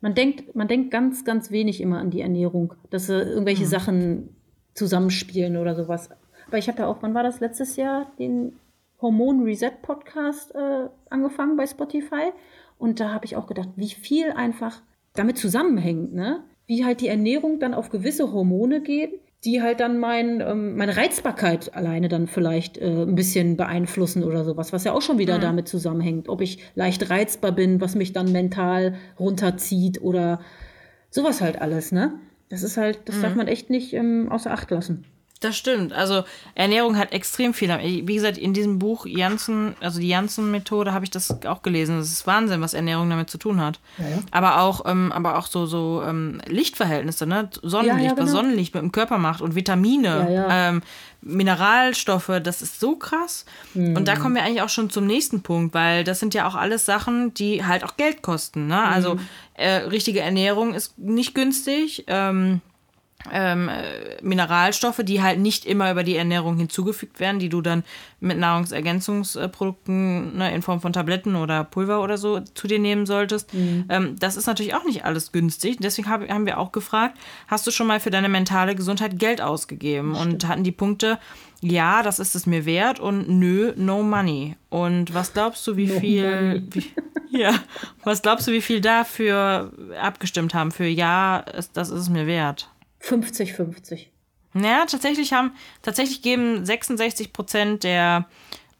Man denkt, man denkt ganz, ganz wenig immer an die Ernährung, dass irgendwelche Mhm. Sachen zusammenspielen oder sowas. Aber ich habe ja auch, wann war das letztes Jahr, den Hormon Reset Podcast äh, angefangen bei Spotify. Und da habe ich auch gedacht, wie viel einfach damit zusammenhängt, ne? Wie halt die Ernährung dann auf gewisse Hormone geht, die halt dann mein, ähm, meine Reizbarkeit alleine dann vielleicht äh, ein bisschen beeinflussen oder sowas, was ja auch schon wieder damit zusammenhängt. Ob ich leicht reizbar bin, was mich dann mental runterzieht oder sowas halt alles, ne? Das ist halt, das darf man echt nicht ähm, außer Acht lassen. Das stimmt. Also Ernährung hat extrem viel. Wie gesagt, in diesem Buch Janssen, also die Janssen-Methode, habe ich das auch gelesen. Das ist Wahnsinn, was Ernährung damit zu tun hat. Aber auch, ähm, aber auch so, so ähm, Lichtverhältnisse, ne? Sonnenlicht, Ja, ja, was genau. Sonnenlicht mit dem Körper macht und Vitamine, Ja, ja. Ähm, Mineralstoffe, das ist so krass. Und da kommen wir eigentlich auch schon zum nächsten Punkt, weil das sind ja auch alles Sachen, die halt auch Geld kosten. Ne? Also äh, richtige Ernährung ist nicht günstig. Ähm, ähm, äh, Mineralstoffe, die halt nicht immer über die Ernährung hinzugefügt werden, die du dann mit Nahrungsergänzungsprodukten ne, in Form von Tabletten oder Pulver oder so zu dir nehmen solltest. Ähm, das ist natürlich auch nicht alles günstig. Deswegen hab, haben wir auch gefragt, hast du schon mal für deine mentale Gesundheit Geld ausgegeben? Und hatten die Punkte, ja, das ist es mir wert und nö, no money. Und was glaubst du, wie viel... Wie, ja, was glaubst du, wie viel dafür abgestimmt haben? Für ja, das ist es mir wert. 50-50. Naja, tatsächlich haben, tatsächlich geben 66 Prozent der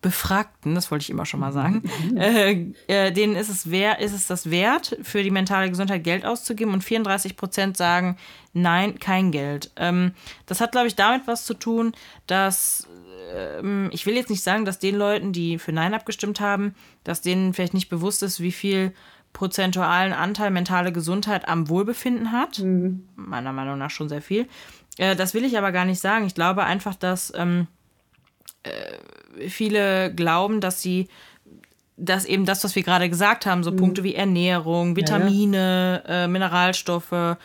Befragten, das wollte ich immer schon mal sagen, äh, äh, denen ist es, wer, ist es das wert, für die mentale Gesundheit Geld auszugeben und 34 Prozent sagen, nein, kein Geld. Ähm, das hat, glaube ich, damit was zu tun, dass ähm, ich will jetzt nicht sagen, dass den Leuten, die für Nein abgestimmt haben, dass denen vielleicht nicht bewusst ist, wie viel prozentualen Anteil mentale Gesundheit am Wohlbefinden hat. Meiner Meinung nach schon sehr viel. Äh, das will ich aber gar nicht sagen. Ich glaube einfach, dass ähm, äh, viele glauben, dass sie dass eben das, was wir gerade gesagt haben, so Punkte wie Ernährung, Vitamine, Äh, Mineralstoffe, äh,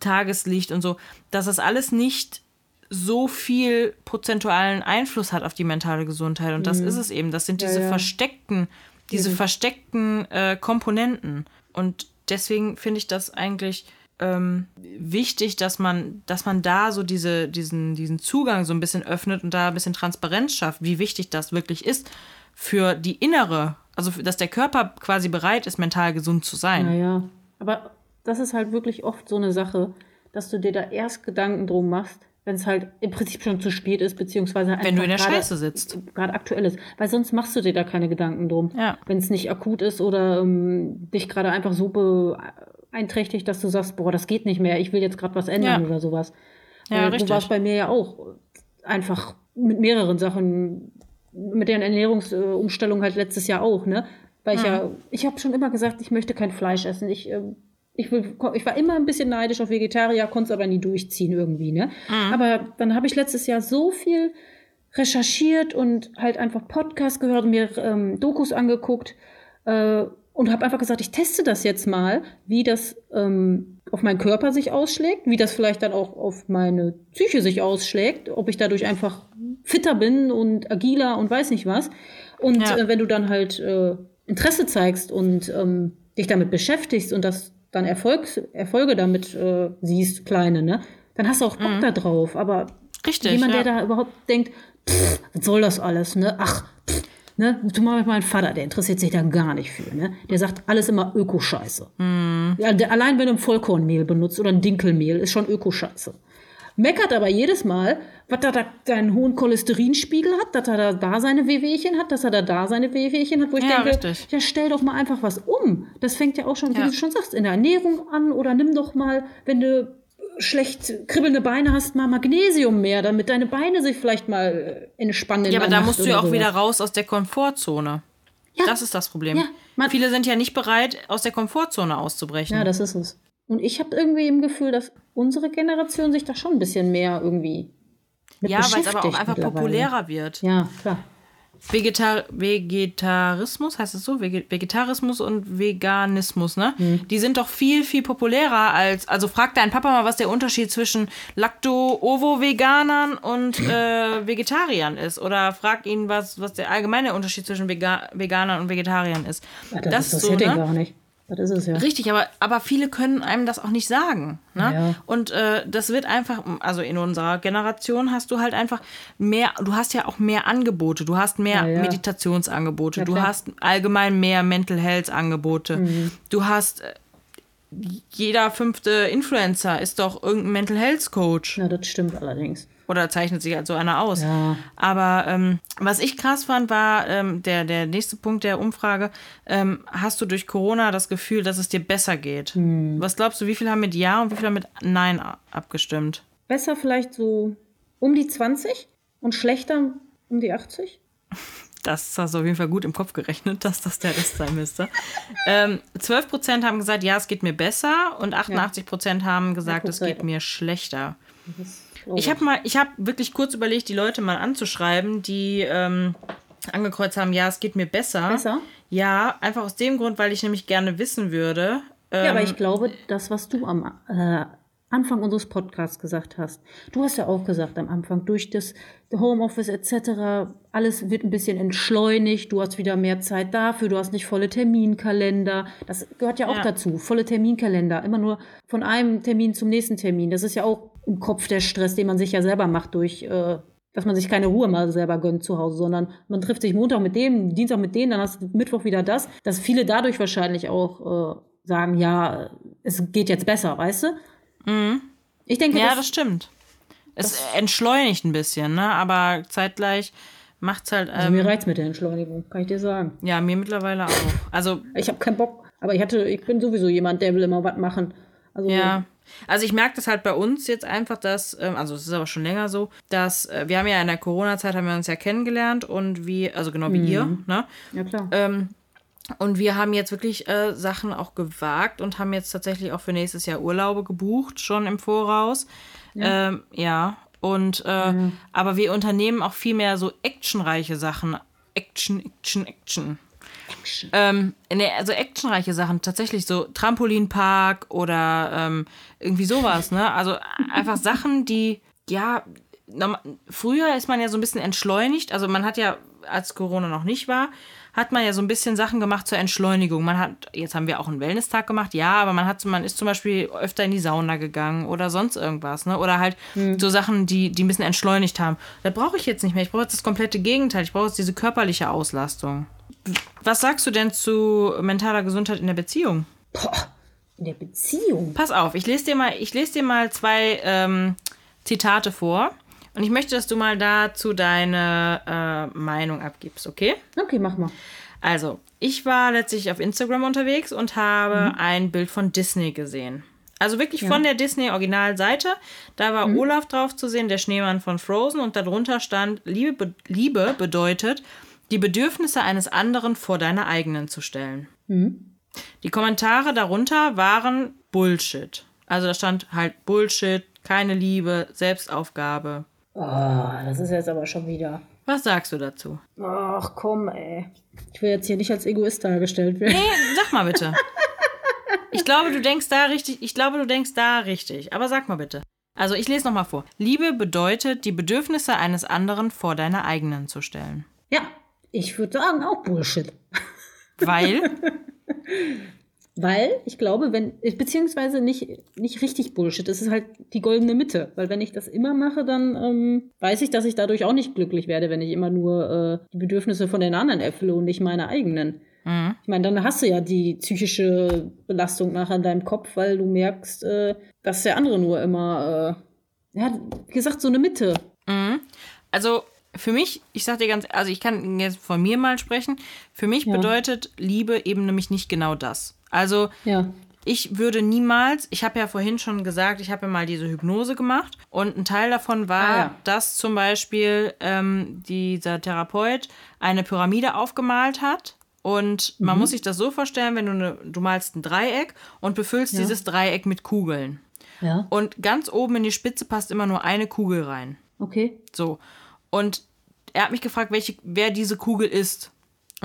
Tageslicht und so, dass das alles nicht so viel prozentualen Einfluss hat auf die mentale Gesundheit. Und das ist es eben. Das sind diese ja. versteckten, diese versteckten äh, Komponenten. Und deswegen finde ich das eigentlich ähm, wichtig, dass man, dass man da so diese, diesen, diesen Zugang so ein bisschen öffnet und da ein bisschen Transparenz schafft, wie wichtig das wirklich ist für die innere, also für- dass der Körper quasi bereit ist, mental gesund zu sein. Naja, aber das ist halt wirklich oft so eine Sache, dass du dir da erst Gedanken drum machst, wenn es halt im Prinzip schon zu spät ist, beziehungsweise einfach Wenn du in der gerade- Scheiße sitzt. Gerade aktuell ist. Weil sonst machst du dir da keine Gedanken drum. Ja. Wenn es nicht akut ist oder ähm, dich gerade einfach so beeinträchtigt, dass du sagst, boah, das geht nicht mehr, ich will jetzt gerade was ändern Ja. oder sowas. Ja, Weil richtig. So war es bei mir ja auch. Einfach mit mehreren Sachen, mit der Ernährungsumstellung halt letztes Jahr auch, ne? Weil ich ja, ich habe schon immer gesagt, ich möchte kein Fleisch essen. Ich, äh, ich, ich war immer ein bisschen neidisch auf Vegetarier, konnte es aber nie durchziehen irgendwie, ne? Aber dann habe ich letztes Jahr so viel recherchiert und halt einfach Podcasts gehört und mir ähm, Dokus angeguckt äh, und habe einfach gesagt, ich teste das jetzt mal, wie das ähm, auf meinen Körper sich ausschlägt, wie das vielleicht dann auch auf meine Psyche sich ausschlägt, ob ich dadurch einfach fitter bin und agiler und weiß nicht was. Und Ja. äh, wenn du dann halt äh, Interesse zeigst und ähm, dich damit beschäftigst und das dann Erfolgs Erfolge damit äh, siehst, kleine, ne, dann hast du auch Bock da drauf. Aber Richtig. jemand, ja. der da überhaupt denkt, pff, was soll das alles, ne? Ach, pff, ne? Zumal mein Vater, der interessiert sich da gar nicht für, ne? Der sagt alles immer Ökoscheiße. Ja, der, allein wenn du ein Vollkornmehl benutzt oder ein Dinkelmehl, ist schon Ökoscheiße. Meckert aber jedes Mal, was er da einen hohen Cholesterinspiegel hat, dass er da, da seine Wehwehchen hat, dass er da da seine Wehwehchen hat, wo ich Ja, denke, richtig. ja, stell doch mal einfach was um. Das fängt ja auch schon, wie Ja. du schon sagst, in der Ernährung an oder nimm doch mal, wenn du schlecht kribbelnde Beine hast, mal Magnesium mehr, damit deine Beine sich vielleicht mal äh, entspannen. Ja, aber da musst du ja auch sowas. wieder raus aus der Komfortzone. Ja. Das ist das Problem. Ja, Viele sind ja nicht bereit, aus der Komfortzone auszubrechen. Ja, das ist es. Und ich habe irgendwie im Gefühl, dass unsere Generation sich da schon ein bisschen mehr irgendwie mit ja weil es aber auch einfach populärer wird. Ja, klar. Vegetar Vegetarismus, heißt es so? Vege Vegetarismus und Veganismus, ne? Mhm. Die sind doch viel, viel populärer als. Also frag deinen Papa mal, was der Unterschied zwischen Lacto-Ovo-Veganern und äh, Vegetariern ist. Oder frag ihn, was, was der allgemeine Unterschied zwischen Vega Veganern und Vegetariern ist. Ja, das, ist interessiert so, ne? gar nicht. Das ist es ja. Richtig, aber, aber viele können einem das auch nicht sagen. Ne? Ja. Und äh, das wird einfach, also in unserer Generation hast du halt einfach mehr, du hast ja auch mehr Angebote, du hast mehr Ja, ja. Meditationsangebote, du. Mhm. hast allgemein mehr Mental Health Angebote, du hast äh, jeder fünfte Influencer ist doch irgendein Mental Health Coach Ja, das stimmt allerdings. Oder zeichnet sich als so einer aus. Ja. Aber ähm, was ich krass fand, war ähm, der, der nächste Punkt der Umfrage. Ähm, hast du durch Corona das Gefühl, dass es dir besser geht? Hm. Was glaubst du, wie viel haben mit Ja und wie viel haben mit Nein abgestimmt? Besser vielleicht so um die 20 und schlechter um die 80? Das hast du auf jeden Fall gut im Kopf gerechnet, dass das der Rest sein müsste. ähm, 12% haben gesagt, ja, es geht mir besser und 88% haben gesagt, es geht Seite. mir schlechter. Oh. Ich habe mal, ich habe wirklich kurz überlegt, die Leute mal anzuschreiben, die ähm, angekreuzt haben, ja, es geht mir besser. Besser? Ja, einfach aus dem Grund, weil ich nämlich gerne wissen würde. Ja, Ähm, aber ich glaube, das, was du am äh, Anfang unseres Podcasts gesagt hast, du hast ja auch gesagt am Anfang, durch das Homeoffice etc., alles wird ein bisschen entschleunigt, du hast wieder mehr Zeit dafür, du hast nicht volle Terminkalender. Das gehört ja auch Ja. dazu, volle Terminkalender, immer nur von einem Termin zum nächsten Termin. Das ist ja auch im Kopf der Stress, den man sich ja selber macht durch. Äh, dass man sich keine Ruhe mal selber gönnt zu Hause, sondern man trifft sich Montag mit dem, Dienstag mit denen, dann hast du Mittwoch wieder das. Dass viele dadurch wahrscheinlich auch äh, sagen, ja, es geht jetzt besser, weißt du? Ich denke, Mhm. ja, das, das stimmt. Es entschleunigt ein bisschen, ne? Aber zeitgleich macht's halt. also Ähm, mir reizt mit der Entschleunigung, kann ich dir sagen. ja, mir mittlerweile auch. Also, Ich habe keinen Bock, aber ich hatte, ich bin sowieso jemand, der will immer was machen. Also ja. Also ich merke das halt bei uns jetzt einfach, dass, ähm, also es ist aber schon länger so, dass äh, wir haben ja in der Corona-Zeit haben wir uns ja kennengelernt und wie, also genau wie ihr, ne? ja klar. Ähm, und wir haben jetzt wirklich äh, Sachen auch gewagt und haben jetzt tatsächlich auch für nächstes Jahr Urlaube gebucht, schon im Voraus. Ja. Ähm, ja. Und äh, aber wir unternehmen auch viel mehr so actionreiche Sachen. Action, Action, Action. Ähm, nee, also actionreiche Sachen, tatsächlich so Trampolinpark oder ähm, irgendwie sowas, ne? Also einfach Sachen, die, ja, früher ist man ja so ein bisschen entschleunigt, also man hat ja, als Corona noch nicht war, hat man ja so ein bisschen Sachen gemacht zur Entschleunigung. Man hat, jetzt haben wir auch einen Wellness-Tag gemacht, ja, aber man hat, man ist zum Beispiel öfter in die Sauna gegangen oder sonst irgendwas, ne? Oder halt so Sachen, die, die ein bisschen entschleunigt haben. Das brauche ich jetzt nicht mehr. Ich brauche jetzt das komplette Gegenteil. Ich brauche jetzt diese körperliche Auslastung. Was sagst du denn zu mentaler Gesundheit in der Beziehung? Boah, in der Beziehung. Pass auf, ich lese dir mal, ich lese dir mal zwei ähm, Zitate vor und ich möchte, dass du mal dazu deine äh, Meinung abgibst, okay? Okay, mach mal. Also, ich war letztlich auf Instagram unterwegs und habe ein Bild von Disney gesehen. Also wirklich von der Disney-Originalseite. Da war Olaf drauf zu sehen, der Schneemann von Frozen, und darunter stand: Liebe, be Liebe bedeutet, die Bedürfnisse eines anderen vor deine eigenen zu stellen. Mhm. Die Kommentare darunter waren Bullshit. Also da stand halt Bullshit, keine Liebe, Selbstaufgabe. Oh, das ist jetzt aber schon wieder. Was sagst du dazu? Ach komm, ey. Ich will jetzt hier nicht als Egoist dargestellt werden. Nee, sag mal bitte. Ich glaube, du denkst da richtig. Ich glaube, du denkst da richtig. Aber sag mal bitte. Also ich lese nochmal vor. Liebe bedeutet, die Bedürfnisse eines anderen vor deine eigenen zu stellen. Ja, ich würde sagen, auch Bullshit. Weil, Weil ich glaube, wenn, beziehungsweise nicht, nicht richtig Bullshit, das ist halt die goldene Mitte. Weil wenn ich das immer mache, dann ähm, weiß ich, dass ich dadurch auch nicht glücklich werde, wenn ich immer nur äh, die Bedürfnisse von den anderen erfülle und nicht meine eigenen. Ich meine, dann hast du ja die psychische Belastung nachher in deinem Kopf, weil du merkst, äh, dass der andere nur immer, äh, ja, wie gesagt, so eine Mitte. also für mich, ich sag dir ganz, also ich kann jetzt von mir mal sprechen. Für mich Ja. bedeutet Liebe eben nämlich nicht genau das. Also Ja. ich würde niemals, ich habe ja vorhin schon gesagt, ich habe ja mal diese Hypnose gemacht und ein Teil davon war, Ah, ja. dass zum Beispiel ähm, dieser Therapeut eine Pyramide aufgemalt hat. Und Mhm. man muss sich das so vorstellen, wenn du, eine, du malst ein Dreieck und befüllst Ja. dieses Dreieck mit Kugeln. Ja. Und ganz oben in die Spitze passt immer nur eine Kugel rein. Okay. So. Und er hat mich gefragt, welche, wer diese Kugel ist.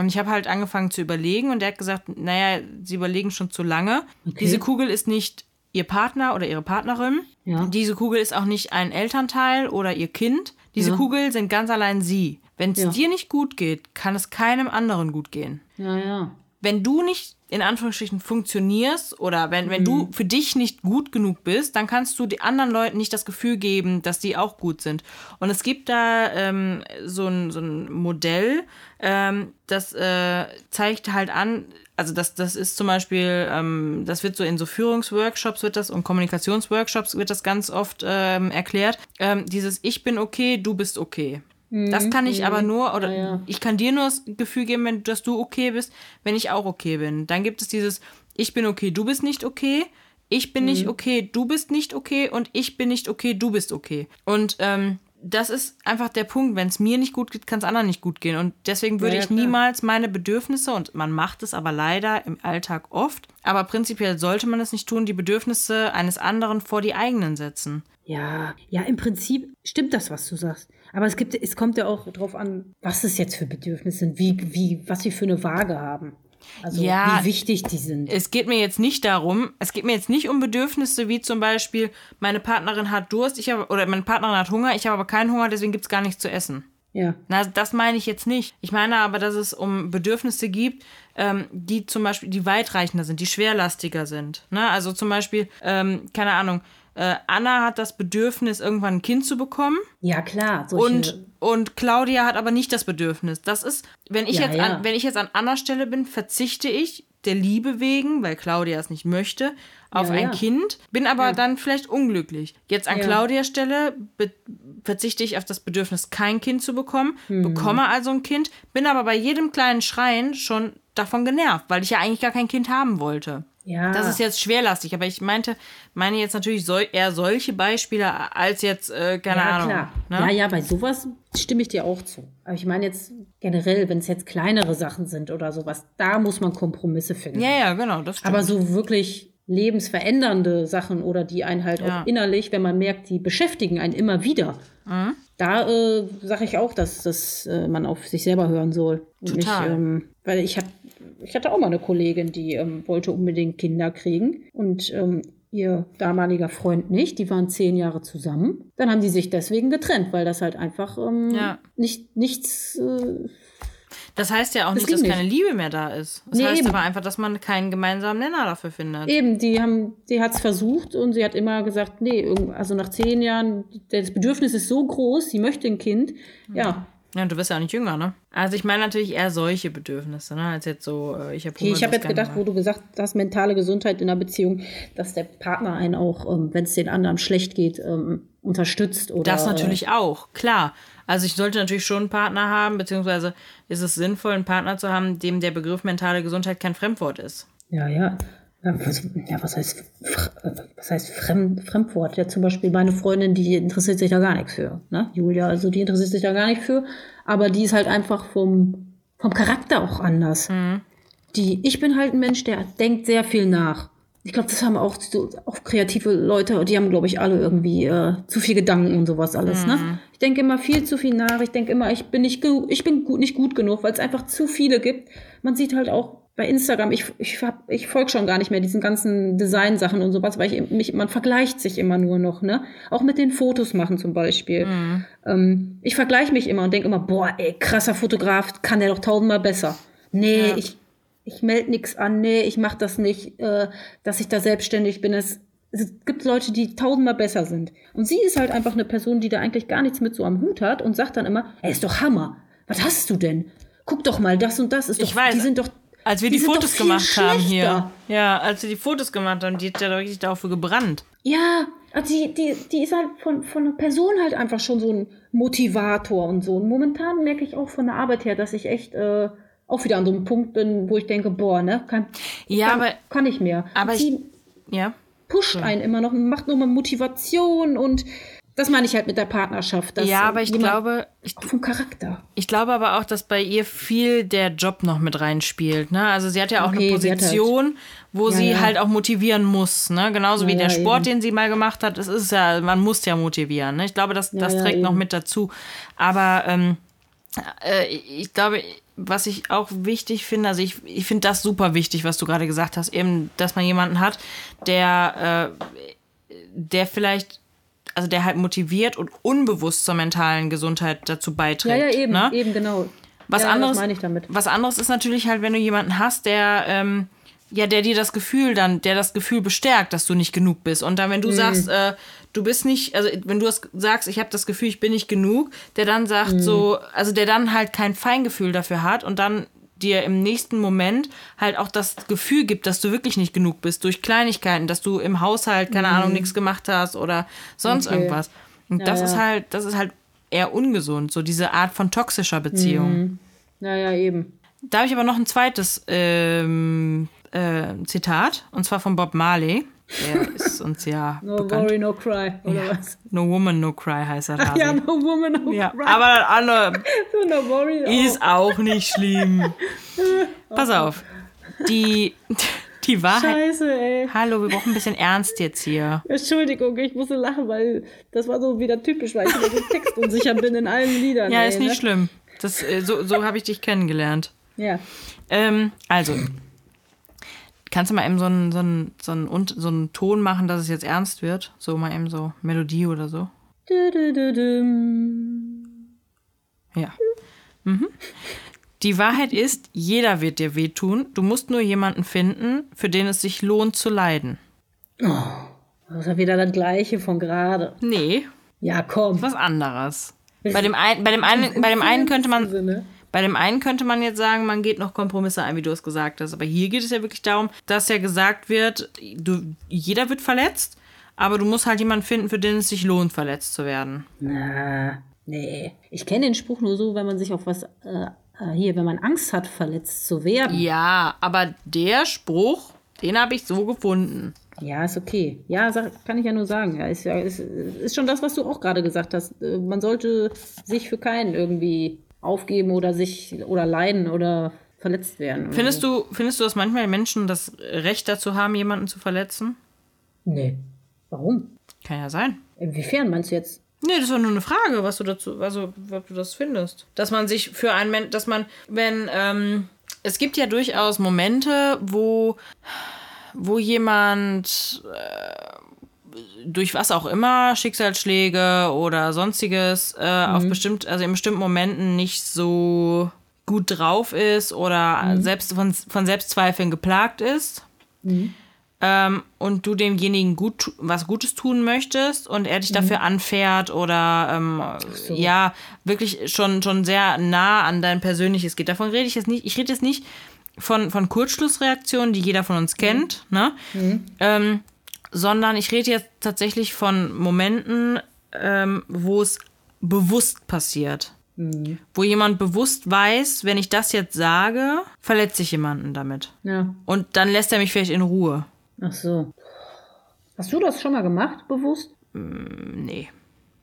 Und ich habe halt angefangen zu überlegen und er hat gesagt, naja, sie überlegen schon zu lange. Okay. Diese Kugel ist nicht ihr Partner oder ihre Partnerin. Ja. Diese Kugel ist auch nicht ein Elternteil oder ihr Kind. Diese Ja. Kugel sind ganz allein sie. Wenn es Ja. dir nicht gut geht, kann es keinem anderen gut gehen Ja, ja. wenn du nicht in Anführungsstrichen funktionierst oder wenn, wenn Mhm. du für dich nicht gut genug bist, dann kannst du die anderen Leuten nicht das Gefühl geben, dass die auch gut sind. Und es gibt da ähm, so, ein, so ein Modell, ähm, das äh, zeigt halt an, also das, das ist zum Beispiel, ähm, das wird so in so Führungsworkshops wird das und Kommunikationsworkshops wird das ganz oft ähm, erklärt. Ähm, dieses Ich bin okay, du bist okay. Das kann ich aber nur, oder Mhm. Ja, ja. ich kann dir nur das Gefühl geben, wenn, dass du okay bist, wenn ich auch okay bin. Dann gibt es dieses, ich bin okay, du bist nicht okay, ich bin Mhm. nicht okay, du bist nicht okay und ich bin nicht okay, du bist okay. Und ähm, das ist einfach der Punkt, wenn es mir nicht gut geht, kann es anderen nicht gut gehen. Und deswegen würde Ja, ja, ich niemals meine Bedürfnisse, und man macht es aber leider im Alltag oft, aber prinzipiell sollte man es nicht tun, die Bedürfnisse eines anderen vor die eigenen setzen. Ja, ja, im Prinzip stimmt das, was du sagst. Aber es gibt, es kommt ja auch drauf an, was es jetzt für Bedürfnisse sind, wie, wie, was sie für eine Waage haben. Also Ja. wie wichtig die sind. es geht mir jetzt nicht darum, es geht mir jetzt nicht um Bedürfnisse wie zum Beispiel, meine Partnerin hat Durst, ich habe, oder meine Partnerin hat Hunger, ich habe aber keinen Hunger, deswegen gibt es gar nichts zu essen. Ja. Na, das meine ich jetzt nicht. Ich meine aber, dass es um Bedürfnisse gibt, ähm, die zum Beispiel, die weitreichender sind, die schwerlastiger sind. Ne? Also zum Beispiel, ähm, keine Ahnung, Anna hat das Bedürfnis, irgendwann ein Kind zu bekommen. Ja, klar. Und, und Claudia hat aber nicht das Bedürfnis. Das ist, wenn ich, Ja, jetzt ja. An, wenn ich jetzt an Annas Stelle bin, verzichte ich der Liebe wegen, weil Claudia es nicht möchte, auf Ja, ein. Kind, bin aber dann vielleicht unglücklich. Jetzt an. Claudias Stelle verzichte ich auf das Bedürfnis, kein Kind zu bekommen, Hm. bekomme also ein Kind, bin aber bei jedem kleinen Schreien schon davon genervt, weil ich ja eigentlich gar kein Kind haben wollte. Ja. Das ist jetzt schwerlastig, aber ich meinte, meine jetzt natürlich sol eher solche Beispiele als jetzt, äh, keine ja, Ahnung. klar. Ne? Ja, ja, bei sowas stimme ich dir auch zu. Aber ich meine jetzt generell, wenn es jetzt kleinere Sachen sind oder sowas, da muss man Kompromisse finden. Ja, ja, genau, das stimmt. Aber so wirklich lebensverändernde Sachen oder die einen halt Ja. auch innerlich, wenn man merkt, die beschäftigen einen immer wieder. Mhm. Da äh, sage ich auch, dass, dass äh, man auf sich selber hören soll. Und Total. Nicht, ähm, weil ich hab, ich hatte auch mal eine Kollegin, die ähm, wollte unbedingt Kinder kriegen und ähm, ihr damaliger Freund nicht. Die waren zehn Jahre zusammen. Dann haben die sich deswegen getrennt, weil das halt einfach ähm, Ja. nicht nichts äh, das heißt ja auch Das nicht, dass ging keine Liebe mehr da ist. Das Nee, heißt eben. aber einfach, dass man keinen gemeinsamen Nenner dafür findet. Eben, die haben, die hat es versucht und sie hat immer gesagt, nee, also nach zehn Jahren, das Bedürfnis ist so groß, sie möchte ein Kind. Ja, Ja, du bist ja auch nicht jünger, ne? Also ich meine natürlich eher solche Bedürfnisse, ne? Als jetzt so, äh, ich habe okay, ich habe jetzt gedacht, wo du gesagt hast, mentale Gesundheit in einer Beziehung, dass der Partner einen auch, ähm, wenn es den anderen schlecht geht, ähm, unterstützt oder. Das natürlich auch, klar. Also ich sollte natürlich schon einen Partner haben, beziehungsweise ist es sinnvoll, einen Partner zu haben, dem der Begriff mentale Gesundheit kein Fremdwort ist. Ja, ja. Ja, was, ja, was heißt, was heißt Fremd, Fremdwort? Ja, zum Beispiel meine Freundin, die interessiert sich da gar nichts für. Ne? Julia, also die interessiert sich da gar nicht für. Aber die ist halt einfach vom, vom Charakter auch anders. Mhm. Die, ich bin halt ein Mensch, der denkt sehr viel nach. Ich glaube, das haben auch, so, auch kreative Leute, die haben, glaube ich, alle irgendwie äh, zu viel Gedanken und sowas alles. Mhm. Ne? Ich denke immer viel zu viel nach. Ich denke immer, ich bin nicht, ich bin gut, nicht gut genug, weil es einfach zu viele gibt. Man sieht halt auch bei Instagram, ich, ich, hab- ich folge schon gar nicht mehr diesen ganzen Design-Sachen und sowas, weil ich mich, man vergleicht sich immer nur noch, ne? Auch mit den Fotos machen zum Beispiel. Ähm, ich vergleiche mich immer und denke immer, boah, ey, krasser Fotograf, kann der doch tausendmal besser. Nee, Ja. ich, ich melde nichts an, nee, ich mache das nicht, äh, dass ich da selbstständig bin. Es, es gibt Leute, die tausendmal besser sind. Und sie ist halt einfach eine Person, die da eigentlich gar nichts mit so am Hut hat und sagt dann immer, ey, ist doch Hammer. Was hast du denn? Guck doch mal, das und das ist Ich doch, weiß. die sind doch Als wir die, doch Fotos gemacht haben hier. schlechter. Ja, als wir die Fotos gemacht haben, die hat ja doch richtig dafür gebrannt. Ja, also die, die, die ist halt von, von der Person halt einfach schon so ein Motivator und so. Und momentan merke ich auch von der Arbeit her, dass ich echt äh, auch wieder an so einem Punkt bin, wo ich denke, boah, ne, kann, Ja, kann, aber- kann ich mehr. aber Und ich- sie Ja. pusht einen immer noch, macht nochmal Motivation und das meine ich halt mit der Partnerschaft. Ja, aber ich glaube, ich, vom Charakter. Ich glaube aber auch, dass bei ihr viel der Job noch mit reinspielt. Ne? Also sie hat ja auch Okay, eine halt- Position, wo Ja, sie ja. halt auch motivieren muss. Ne? Genauso wie Ja, der ja, Sport, eben. den sie mal gemacht hat. Es ist ja, man muss ja motivieren. Ne? Ich glaube, das, das trägt noch eben. mit dazu. Aber ähm, äh, ich glaube, was ich auch wichtig finde, also ich, ich finde das super wichtig, was du gerade gesagt hast, eben, dass man jemanden hat, der, äh, der vielleicht, also der halt motiviert und unbewusst zur mentalen Gesundheit dazu Ja, beiträgt. ja, eben, ne? eben, genau. Was ja, anderes, was anderes ist natürlich halt, wenn du jemanden hast, der, ähm, ja, der dir das Gefühl dann, der das Gefühl bestärkt, dass du nicht genug bist. Und dann, wenn du Mhm. sagst, äh, du bist nicht, also wenn du das sagst, ich habe das Gefühl, ich bin nicht genug, der dann sagt Mhm. so, also der dann halt kein Feingefühl dafür hat und dann dir im nächsten Moment halt auch das Gefühl gibt, dass du wirklich nicht genug bist durch Kleinigkeiten, dass du im Haushalt, keine Ahnung, nichts gemacht hast oder sonst Mhm. Okay. irgendwas. Und Ja, das ist ja. halt, das ist halt eher ungesund, so diese Art von toxischer Beziehung. Mhm. Ja, ja, eben. Da habe ich aber noch ein zweites ähm, äh, Zitat, und zwar von Bob Marley. Der ist uns ja No bekannt. worry, no cry, oder was? No Woman, No Cry heißt er da. Ja, no woman, no ja. cry. Aber das andere So, no worry. oh. ist auch nicht schlimm. Pass auf. Die, die Wahrheit. Scheiße, ey. Hallo, wir brauchen ein bisschen Ernst jetzt hier. Entschuldigung, ich musste lachen, weil das war so wieder typisch, weil ich so textunsicher bin in allen Liedern. Ja, ey, ist nicht ne? schlimm. Das, äh, so so habe ich dich kennengelernt. Ja. Ähm, also, kannst du mal eben so einen, so, einen, so, einen, und- so einen Ton machen, dass es jetzt ernst wird? So mal eben so Melodie oder so? Ja. Mhm. Die Wahrheit ist, jeder wird dir wehtun. Du musst nur jemanden finden, für den es sich lohnt zu leiden. Das ist ja wieder das Gleiche von gerade. Nee, Ja, komm. was anderes. Bei dem, ein, bei, dem einen, bei dem einen könnte man. Bei dem einen könnte man jetzt sagen, man geht noch Kompromisse ein, wie du es gesagt hast. Aber hier geht es ja wirklich darum, dass ja gesagt wird, du, jeder wird verletzt, aber du musst halt jemanden finden, für den es sich lohnt, verletzt zu werden. Na, nee. Ich kenne den Spruch nur so, wenn man sich auf was, äh, äh, hier, wenn man Angst hat, verletzt zu werden. Ja, aber der Spruch, den habe ich so gefunden. Ja, ist okay. Ja, sag, kann ich ja nur sagen. Ja, ist, ja, ist, ist schon das, was du auch gerade gesagt hast. Äh, Man sollte sich für keinen irgendwie aufgeben oder sich oder leiden oder verletzt werden. Findest so. du, findest du, dass manchmal Menschen das Recht dazu haben, jemanden zu verletzen? Nee. Warum? Kann ja sein. Inwiefern meinst du jetzt? Nee, das war nur eine Frage, was du dazu, also ob du das findest. Dass man sich für einen Menschen, dass man, wenn, ähm, es gibt ja durchaus Momente, wo, wo jemand äh, durch was auch immer, Schicksalsschläge oder sonstiges, äh, auf bestimmt, also in bestimmten Momenten nicht so gut drauf ist oder selbst von, von Selbstzweifeln geplagt ist ähm, und du demjenigen gut, was Gutes tun möchtest und er dich dafür anfährt oder ähm, ja, wirklich schon, schon sehr nah an dein Persönliches geht. Davon rede ich jetzt nicht. Ich rede jetzt nicht von, von Kurzschlussreaktionen, die jeder von uns kennt, ne? Ähm, sondern ich rede jetzt tatsächlich von Momenten, ähm, wo es bewusst passiert. Wo jemand bewusst weiß, wenn ich das jetzt sage, verletze ich jemanden damit. Ja. Und dann lässt er mich vielleicht in Ruhe. Ach so. Hast du das schon mal gemacht, bewusst? Nee.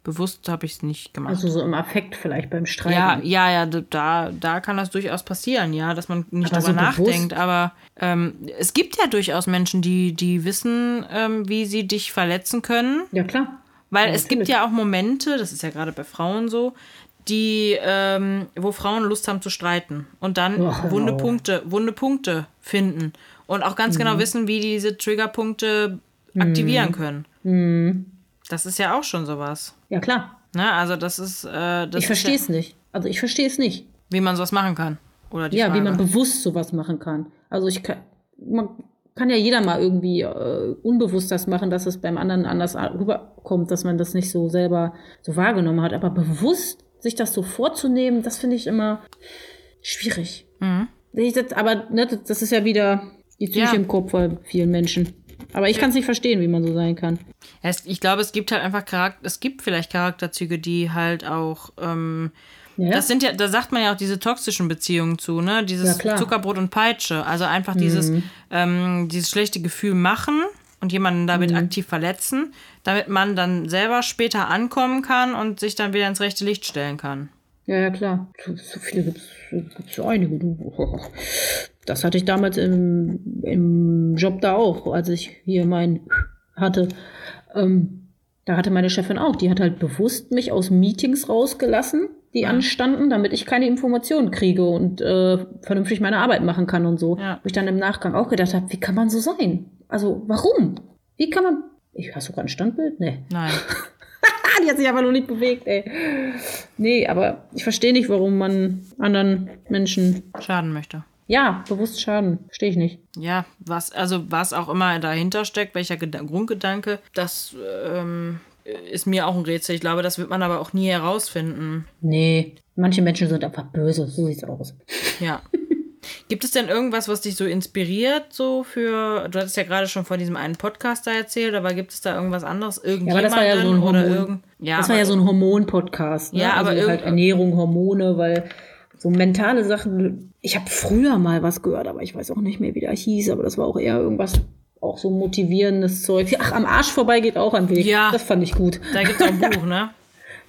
Bewusst habe ich es nicht gemacht. Also so im Affekt vielleicht beim Streiten. Ja, ja, ja, da, da kann das durchaus passieren, ja, dass man nicht Aber darüber so nachdenkt. Aber ähm, es gibt ja durchaus Menschen, die, die wissen, ähm, wie sie dich verletzen können. Ja, klar. Weil Ja, es gibt ja auch Momente, das ist ja gerade bei Frauen so, die, ähm, wo Frauen Lust haben zu streiten und dann hör wunde. Punkte, wunde Punkte finden und auch ganz Mhm. genau wissen, wie diese Triggerpunkte aktivieren können. Mhm. Das ist ja auch schon sowas. Ja, klar. Ne? Also das ist, äh, das ich verstehe ja, es nicht. Also ich verstehe es nicht. wie man sowas machen kann. Oder die ja, Frage. wie man bewusst sowas machen kann. Also ich kann, man kann ja jeder mal irgendwie äh, unbewusst das machen, dass es beim anderen anders rüberkommt, dass man das nicht so selber so wahrgenommen hat. Aber bewusst sich das so vorzunehmen, das finde ich immer schwierig. Mhm. Ich das, aber ne, das, das ist ja wieder die Psyche Ja. im Kopf von vielen Menschen. Aber ich kann es nicht verstehen, wie man so sein kann. Es, ich glaube, es gibt halt einfach Charakter, es gibt vielleicht Charakterzüge, die halt auch, ähm, Ja, das sind ja, da sagt man ja auch diese toxischen Beziehungen zu, ne? Dieses Ja. Mhm. Zuckerbrot und Peitsche. Also einfach dieses, ähm, dieses schlechte Gefühl machen und jemanden damit Mhm. aktiv verletzen, damit man dann selber später ankommen kann und sich dann wieder ins rechte Licht stellen kann. Ja, ja, klar. So, so viele gibt es ja einige. Du. Das hatte ich damals im, im Job da auch, als ich hier mein hatte. Ähm, da hatte meine Chefin auch. Die hat halt bewusst mich aus Meetings rausgelassen, die anstanden, damit ich keine Informationen kriege und äh, vernünftig meine Arbeit machen kann und so. Ja. Wo ich dann im Nachgang auch gedacht habe, wie kann man so sein? Also, warum? Wie kann man. Ich, hast du gerade ein Standbild? Nee. Nein. Die hat sich aber noch nicht bewegt, ey. Nee, aber ich verstehe nicht, warum man anderen Menschen, Schaden möchte. ja, bewusst schaden. Verstehe ich nicht. Ja, was, also was auch immer dahinter steckt, welcher Geda Grundgedanke, das ähm, ist mir auch ein Rätsel. Ich glaube, das wird man aber auch nie herausfinden. Nee, manche Menschen sind einfach böse, so sieht's aus. Ja. Gibt es denn irgendwas, was dich so inspiriert, so für, du hattest ja gerade schon von diesem einen Podcast da erzählt, aber gibt es da irgendwas anderes? Ja, aber Irgendjemanden das war ja so ein oder Hormon. ja, das war ja so ein Hormon-Podcast. Ne? Ja, aber also halt Ernährung, Hormone, weil so mentale Sachen. Ich habe früher mal was gehört, aber ich weiß auch nicht mehr, wie der hieß. Aber das war auch eher irgendwas, auch so motivierendes Zeug. Ach, am Arsch vorbei geht auch am Weg. Ja. Das fand ich gut. Da gibt es auch ein Buch, ne?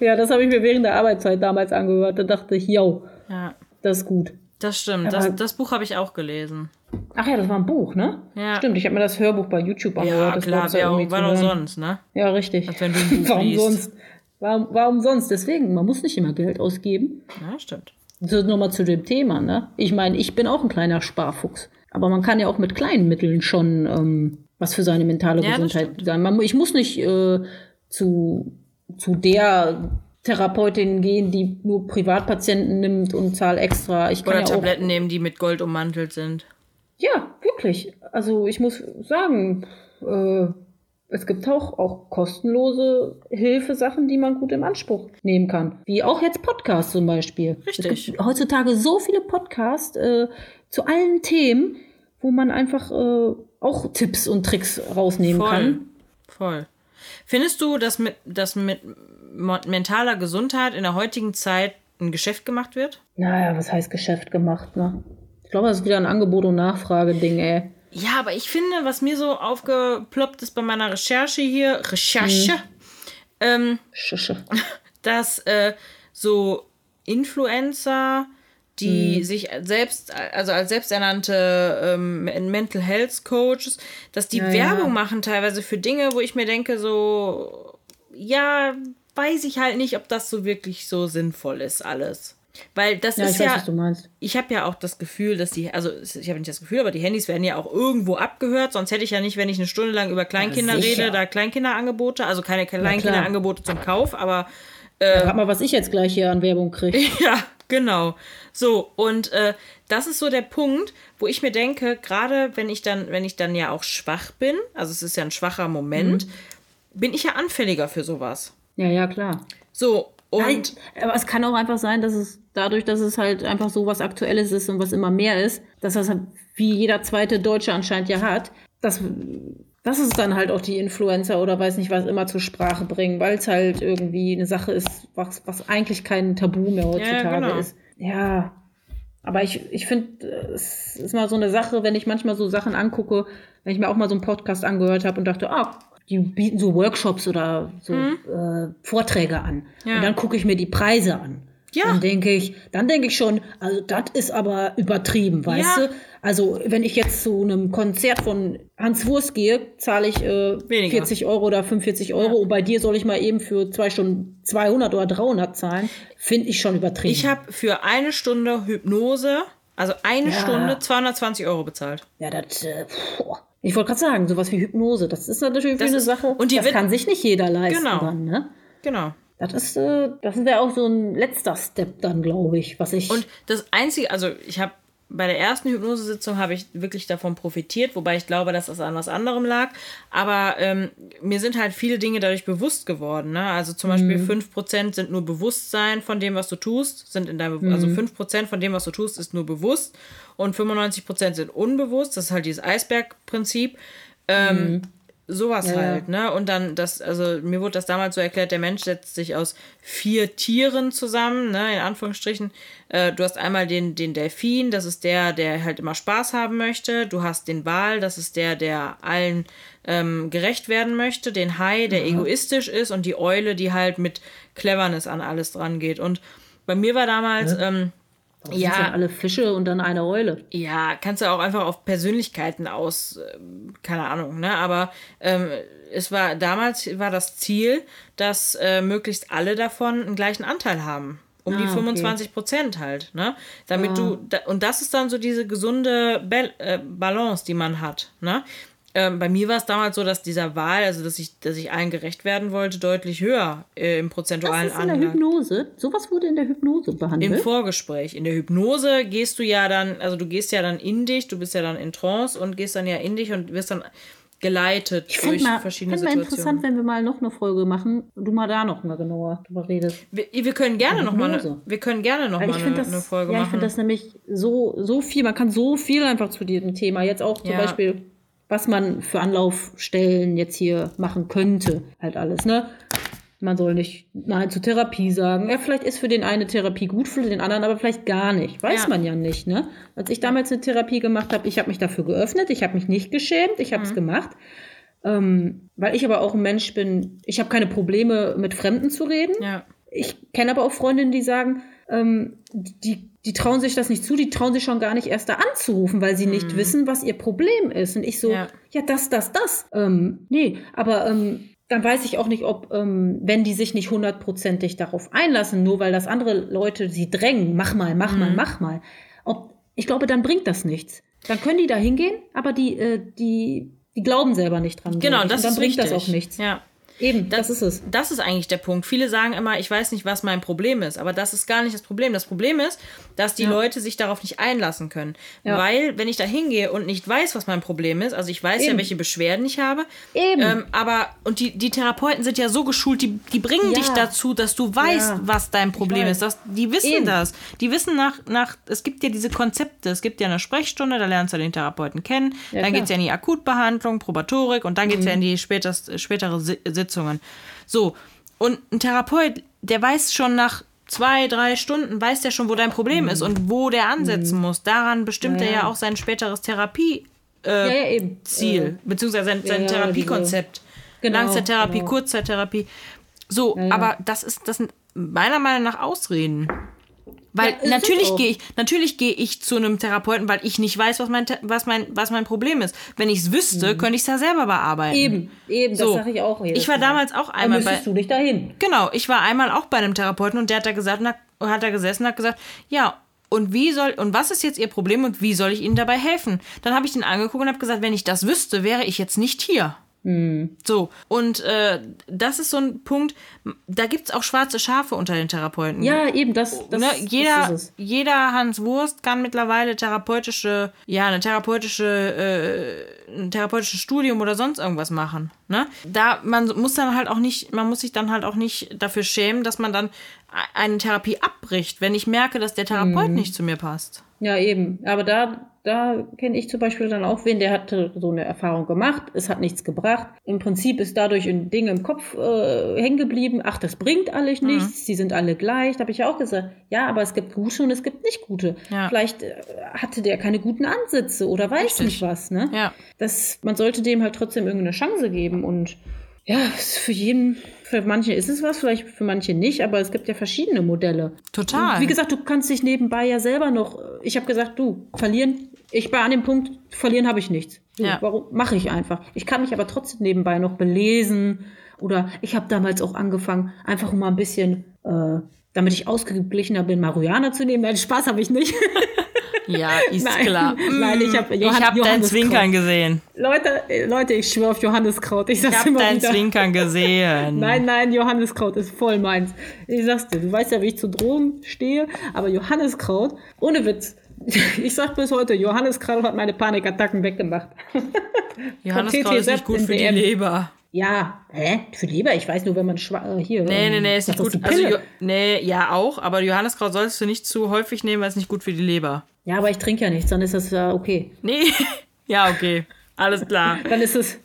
Ja, das habe ich mir während der Arbeitszeit damals angehört. Da dachte ich, yo, Ja, das ist gut. Das stimmt. Das, das Buch habe ich auch gelesen. Ach ja, das war ein Buch, ne? Ja. Stimmt, ich habe mir das Hörbuch bei YouTube angehört. Ja, das klar, ja auch, war doch sonst, ne? Ja, richtig. Als wenn du ein Buch warum liest. sonst? Warum, warum sonst? Deswegen, man muss nicht immer Geld ausgeben. Ja, stimmt. So nochmal zu dem Thema, ne? Ich meine, ich bin auch ein kleiner Sparfuchs. Aber man kann ja auch mit kleinen Mitteln schon ähm, was für seine mentale Ja, Gesundheit sein. Man, ich muss nicht äh, zu, zu der Therapeutin gehen, die nur Privatpatienten nimmt und zahl extra. Ich kann Oder ja auch Tabletten nehmen, die mit Gold ummantelt sind. Ja, wirklich. Also ich muss sagen, äh, es gibt auch, auch kostenlose Hilfesachen, die man gut im Anspruch nehmen kann. Wie auch jetzt Podcasts zum Beispiel. Richtig. Heutzutage so viele Podcasts äh, zu allen Themen, wo man einfach äh, auch Tipps und Tricks rausnehmen Voll. kann. Voll. Findest du, dass mit, dass mit mentaler Gesundheit in der heutigen Zeit ein Geschäft gemacht wird? Naja, was heißt Geschäft gemacht, ne? Ich glaube, das ist wieder ein Angebot- und Nachfrage-Ding, ey. Ja, aber ich finde, was mir so aufgeploppt ist bei meiner Recherche hier, Recherche, ähm, Schische. dass äh, so Influencer, die sich selbst, also als selbsternannte ähm, Mental Health Coaches, dass die Ja, Werbung ja. machen teilweise für Dinge, wo ich mir denke, so, ja, weiß ich halt nicht, ob das so wirklich so sinnvoll ist, alles. Weil das Ja, ist ich weiß, ja, was du meinst. ich habe ja auch das Gefühl, dass die, also ich habe nicht das Gefühl, aber die Handys werden ja auch irgendwo abgehört, sonst hätte ich ja nicht, wenn ich eine Stunde lang über Kleinkinder Ja, rede, da Kleinkinderangebote, also keine. Kleinkinderangebote zum Kauf, aber Rat mal, was ich jetzt gleich hier an Werbung kriege. ja, genau. So, und äh, das ist so der Punkt, wo ich mir denke, gerade wenn ich dann, wenn ich dann ja auch schwach bin, also es ist ja ein schwacher Moment, Mhm. bin ich ja anfälliger für sowas. Ja, ja, klar. So, und Nein, aber es kann auch einfach sein, dass es dadurch, dass es halt einfach so was Aktuelles ist und was immer mehr ist, dass das halt wie jeder zweite Deutsche anscheinend ja hat, dass, dass es dann halt auch die Influencer oder weiß nicht was immer zur Sprache bringen, weil es halt irgendwie eine Sache ist, was, was eigentlich kein Tabu mehr heutzutage genau. ist. Ja. Aber ich, ich finde, es ist mal so eine Sache, wenn ich manchmal so Sachen angucke, wenn ich mir auch mal so einen Podcast angehört habe und dachte, ah, die bieten so Workshops oder so Mhm. äh, Vorträge an. Ja. Und dann gucke ich mir die Preise an. Ja. Dann denke ich, dann denke ich schon, also das ist aber übertrieben, weißt Ja. du? Also wenn ich jetzt zu einem Konzert von Hans Wurst gehe, zahle ich äh, Weniger. 40 Euro oder 45 Euro. Und bei dir soll ich mal eben für zwei Stunden 200 oder 300 zahlen. Finde ich schon übertrieben. Ich habe für eine Stunde Hypnose, also eine Ja. Stunde, 220 Euro bezahlt. ja, das, äh, boah. Ich wollte gerade sagen, sowas wie Hypnose, das ist natürlich Das eine ist- Sache, und die das kann sich nicht jeder leisten Genau. dann, ne? Genau. Das ist, äh, das wäre auch so ein letzter Step dann, glaube ich, was ich. Und das Einzige, also ich habe bei der ersten Hypnosesitzung habe ich wirklich davon profitiert, wobei ich glaube, dass das an was anderem lag. Aber ähm, mir sind halt viele Dinge dadurch bewusst geworden. Ne? Also zum Beispiel 5% sind nur Bewusstsein von dem, was du tust, sind in deinem, Be- also 5% von dem, was du tust, ist nur bewusst und 95% sind unbewusst. Das ist halt dieses Eisbergprinzip. Ähm, Sowas Ja, ja. halt, ne? Und dann das, also mir wurde das damals so erklärt, der Mensch setzt sich aus vier Tieren zusammen, ne, in Anführungsstrichen. Äh, du hast einmal den, den Delfin, das ist der, der halt immer Spaß haben möchte. Du hast den Wal, das ist der, der allen ähm, gerecht werden möchte. Den Hai, der egoistisch ist. Und die Eule, die halt mit Cleverness an alles dran geht. Und bei mir war damals, ähm, Warum sind ja. denn alle Fische und dann eine Eule. ja, kannst du auch einfach auf Persönlichkeiten aus, ähm, keine Ahnung, ne? Aber ähm, es war damals war das Ziel, dass äh, möglichst alle davon einen gleichen Anteil haben. Um die Ah, okay. 25 Prozent halt, ne? Damit du, da, und das ist dann so diese gesunde Bal äh, Balance, die man hat, ne? Ähm, bei mir war es damals so, dass dieser Wahl, also dass ich, dass ich allen gerecht werden wollte, deutlich höher äh, im Das prozentualen ist in der. Hypnose. Sowas wurde in der Hypnose Im behandelt. Vorgespräch. In der Hypnose gehst du ja dann, also du gehst ja dann in dich, du bist ja dann in Trance und gehst dann ja in dich und wirst dann geleitet ich durch mal, verschiedene fänd mal interessant, Situationen. wenn wir mal noch eine Folge machen und du mal da noch mal genauer drüber redest. Wir, wir können gerne noch mal, eine, wir können gerne noch mal ich eine, finde das, eine Folge ja, ich machen. finde das nämlich so, so viel, man kann so viel einfach zu diesem Thema. Jetzt auch zum Ja. Beispiel, was man für Anlaufstellen jetzt hier machen könnte. Halt alles, ne? Man soll nicht Nein zur Therapie sagen. Ja, vielleicht ist für den eine Therapie gut, für den anderen aber vielleicht gar nicht. Weiß Ja. man ja nicht, ne? Als ich damals eine Therapie gemacht habe, ich habe mich dafür geöffnet, ich habe mich nicht geschämt, ich Mhm. habe es gemacht. Ähm, weil ich aber auch ein Mensch bin, ich habe keine Probleme, mit Fremden zu reden. ja. Ich kenne aber auch Freundinnen, die sagen, ähm, die, die trauen sich das nicht zu, die trauen sich schon gar nicht erst da anzurufen, weil sie nicht wissen, was ihr Problem ist. Und ich so, ja, Mhm. Ja. das, das, das. Ähm, nee, aber ähm, dann weiß ich auch nicht, ob, ähm, wenn die sich nicht hundertprozentig darauf einlassen, nur weil das andere Leute sie drängen, mach mal, mach Mhm. mal, mach mal. Ob, ich glaube, dann bringt das nichts. Dann können die da hingehen, aber die, äh, die, die glauben selber nicht dran. Genau, das Und dann bringt wichtig. das auch nichts. Ja. Eben, das, ist es. Das ist eigentlich der Punkt. Viele sagen immer, ich weiß nicht, was mein Problem ist. Aber das ist gar nicht das Problem. Das Problem ist, dass die Ja. Leute sich darauf nicht einlassen können. Ja. Weil, wenn ich da hingehe und nicht weiß, was mein Problem ist, also ich weiß ja, Eben. welche Beschwerden ich habe. Eben. Ähm, aber, und die, die Therapeuten sind ja so geschult, die, die bringen Ja. dich dazu, dass du weißt, Ja. was dein Problem ist. Das, die wissen Eben. das. Die wissen nach, nach, es gibt ja diese Konzepte. Es gibt ja eine Sprechstunde, da lernst du den Therapeuten kennen. Ja, dann. Mhm. geht es ja in die Akutbehandlung, Probatorik und dann geht es ja in die spätest, spätere Si- Sitzungen. So, und ein Therapeut, der weiß schon nach zwei, drei Stunden, weiß der schon, wo dein Problem ist und wo der ansetzen muss. Daran bestimmt Mhm. Ja, er ja ja. auch sein späteres Therapie. ja, ja, eben. Ziel, beziehungsweise sein, sein ja, Therapiekonzept. Genau, Langzeittherapie, genau. Kurzzeittherapie. So, ja. aber das ist, das sind meiner Meinung nach Ausreden. Weil Ja, natürlich gehe ich, natürlich gehe ich zu einem Therapeuten, weil ich nicht weiß, was mein, was mein, was mein Problem ist. Wenn ich es wüsste, könnte ich es ja selber bearbeiten. Mhm. Eben, eben, So. das sage ich auch. Ich war Mal. damals auch Dann einmal bei, müsstest du dich dahin. Genau, ich war einmal auch bei einem Therapeuten und der hat da gesagt, na, hat da gesessen und hat gesagt, ja, und wie soll und was ist jetzt Ihr Problem und wie soll ich Ihnen dabei helfen? Dann habe ich den angeguckt und habe gesagt, wenn ich das wüsste, wäre ich jetzt nicht hier. So, und äh, das ist so ein Punkt, da gibt es auch schwarze Schafe unter den Therapeuten. Ja, eben, das, das, ne? jeder, das jeder Hans Wurst kann mittlerweile therapeutische, ja, eine therapeutische, äh, ein therapeutisches Studium oder sonst irgendwas machen. Ne? Da, man muss dann halt auch nicht, man muss sich dann halt auch nicht dafür schämen, dass man dann eine Therapie abbricht, wenn ich merke, dass der Therapeut Mhm. nicht zu mir passt. Ja, eben. Aber da, da kenne ich zum Beispiel dann auch wen, der hatte so eine Erfahrung gemacht. Es hat nichts gebracht. Im Prinzip ist dadurch ein Ding im Kopf äh, hängen geblieben. Ach, das bringt alles nichts. Mhm. Sie sind alle gleich. Da habe ich ja auch gesagt, ja, aber es gibt gute und es gibt nicht gute. Ja. Vielleicht äh, hatte der keine guten Ansätze oder weiß Richtig. nicht was. Ne? Ja. Das, man sollte dem halt trotzdem irgendeine Chance geben. Und ja, für jeden, für manche ist es was, vielleicht für manche nicht, aber es gibt ja verschiedene Modelle. Total. Und wie gesagt, du kannst dich nebenbei ja selber noch. Ich habe gesagt, du, verlieren. Ich war an dem Punkt, verlieren habe ich nichts. Du, Ja. Warum mache ich einfach? Ich kann mich aber trotzdem nebenbei noch belesen. Oder ich habe damals auch angefangen, einfach mal ein bisschen, äh, damit ich ausgeglichener bin, Marihuana zu nehmen. Nein, Spaß habe ich nicht. Ja, ist Nein. klar. Nein, ich hab ich Johann- hab dein. Zwinkern gesehen. Leute, Leute, ich schwöre auf Johanneskraut. Ich Ich sag's hab immer dein wieder. Zwinkern gesehen. Nein, nein, Johanneskraut ist voll meins. Ich sag's dir, du weißt ja, wie ich zu Drogen stehe, aber Johanneskraut, ohne Witz. Ich sag bis heute, Johanneskraut hat meine Panikattacken weggemacht. Johanneskraut ist nicht gut für die. Leber. Ja, hä? Für die Leber? Ich weiß nur, wenn man schwa äh, hier. Nee, ähm, nee, nee, ist nicht gut. die Also. Jo- nee, ja auch, aber Johanneskraut solltest du nicht zu häufig nehmen, weil es nicht gut für die Leber. ja, aber ich trinke ja nichts, dann ist das ja okay. Nee, ja, okay. Alles klar. Dann ist es.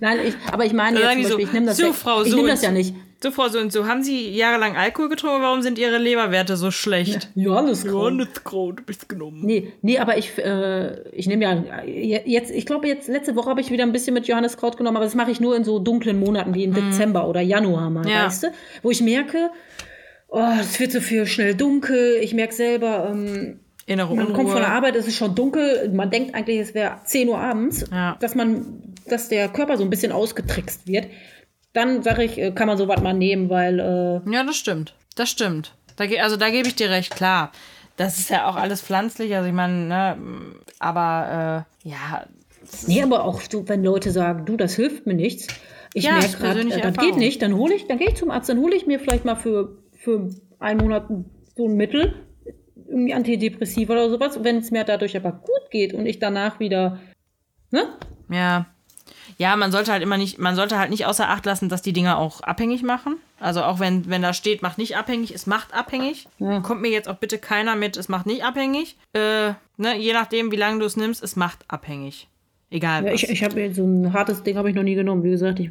Nein, ich, aber ich meine, jetzt Beispiel, so, ich nehme das, so, ja, Frau, ich so nehm das ja nicht. So, Frau, so und so, haben Sie jahrelang Alkohol getrunken? Warum sind Ihre Leberwerte so schlecht? Johanneskraut. Johanneskraut, du bist genommen. Nee, nee, aber ich, äh, ich nehme ja jetzt, ich glaube jetzt, letzte Woche habe ich wieder ein bisschen mit Johanneskraut genommen, aber das mache ich nur in so dunklen Monaten wie im Dezember oder Januar mal. Ja. weißt du? Wo ich merke, oh, es wird so viel schnell dunkel, ich merke selber, ähm, Innere man kommt von der Unruhe. Arbeit, es ist schon dunkel, man denkt eigentlich, es wäre 10 Uhr abends, Ja. dass man, dass der Körper so ein bisschen ausgetrickst wird. Dann sage ich, äh, kann man sowas mal nehmen, weil, äh, Ja, das stimmt. Das stimmt. Da, also da gebe ich dir recht, klar. Das ist ja auch alles pflanzlich, also ich meine, ne, aber äh, ja, Nee, aber auch so, wenn Leute sagen, du, das hilft mir nichts. Ich Ja, merke gerade, äh, das geht nicht, dann hole ich, dann gehe ich zum Arzt, dann hole ich mir vielleicht mal für, für einen Monat so ein Mittel, irgendwie Antidepressiva oder sowas. Wenn es mir dadurch aber gut geht und ich danach wieder, ne? ja. Ja, man sollte halt immer nicht, man sollte halt nicht außer Acht lassen, dass die Dinger auch abhängig machen. Also auch wenn, wenn da steht, macht nicht abhängig, es macht abhängig. Ja. Kommt mir jetzt auch bitte keiner mit, es macht nicht abhängig. Äh, ne, je nachdem, wie lange du es nimmst, es macht abhängig. Egal Ja, was. ich ich habe so ein hartes Ding habe ich noch nie genommen. Wie gesagt, ich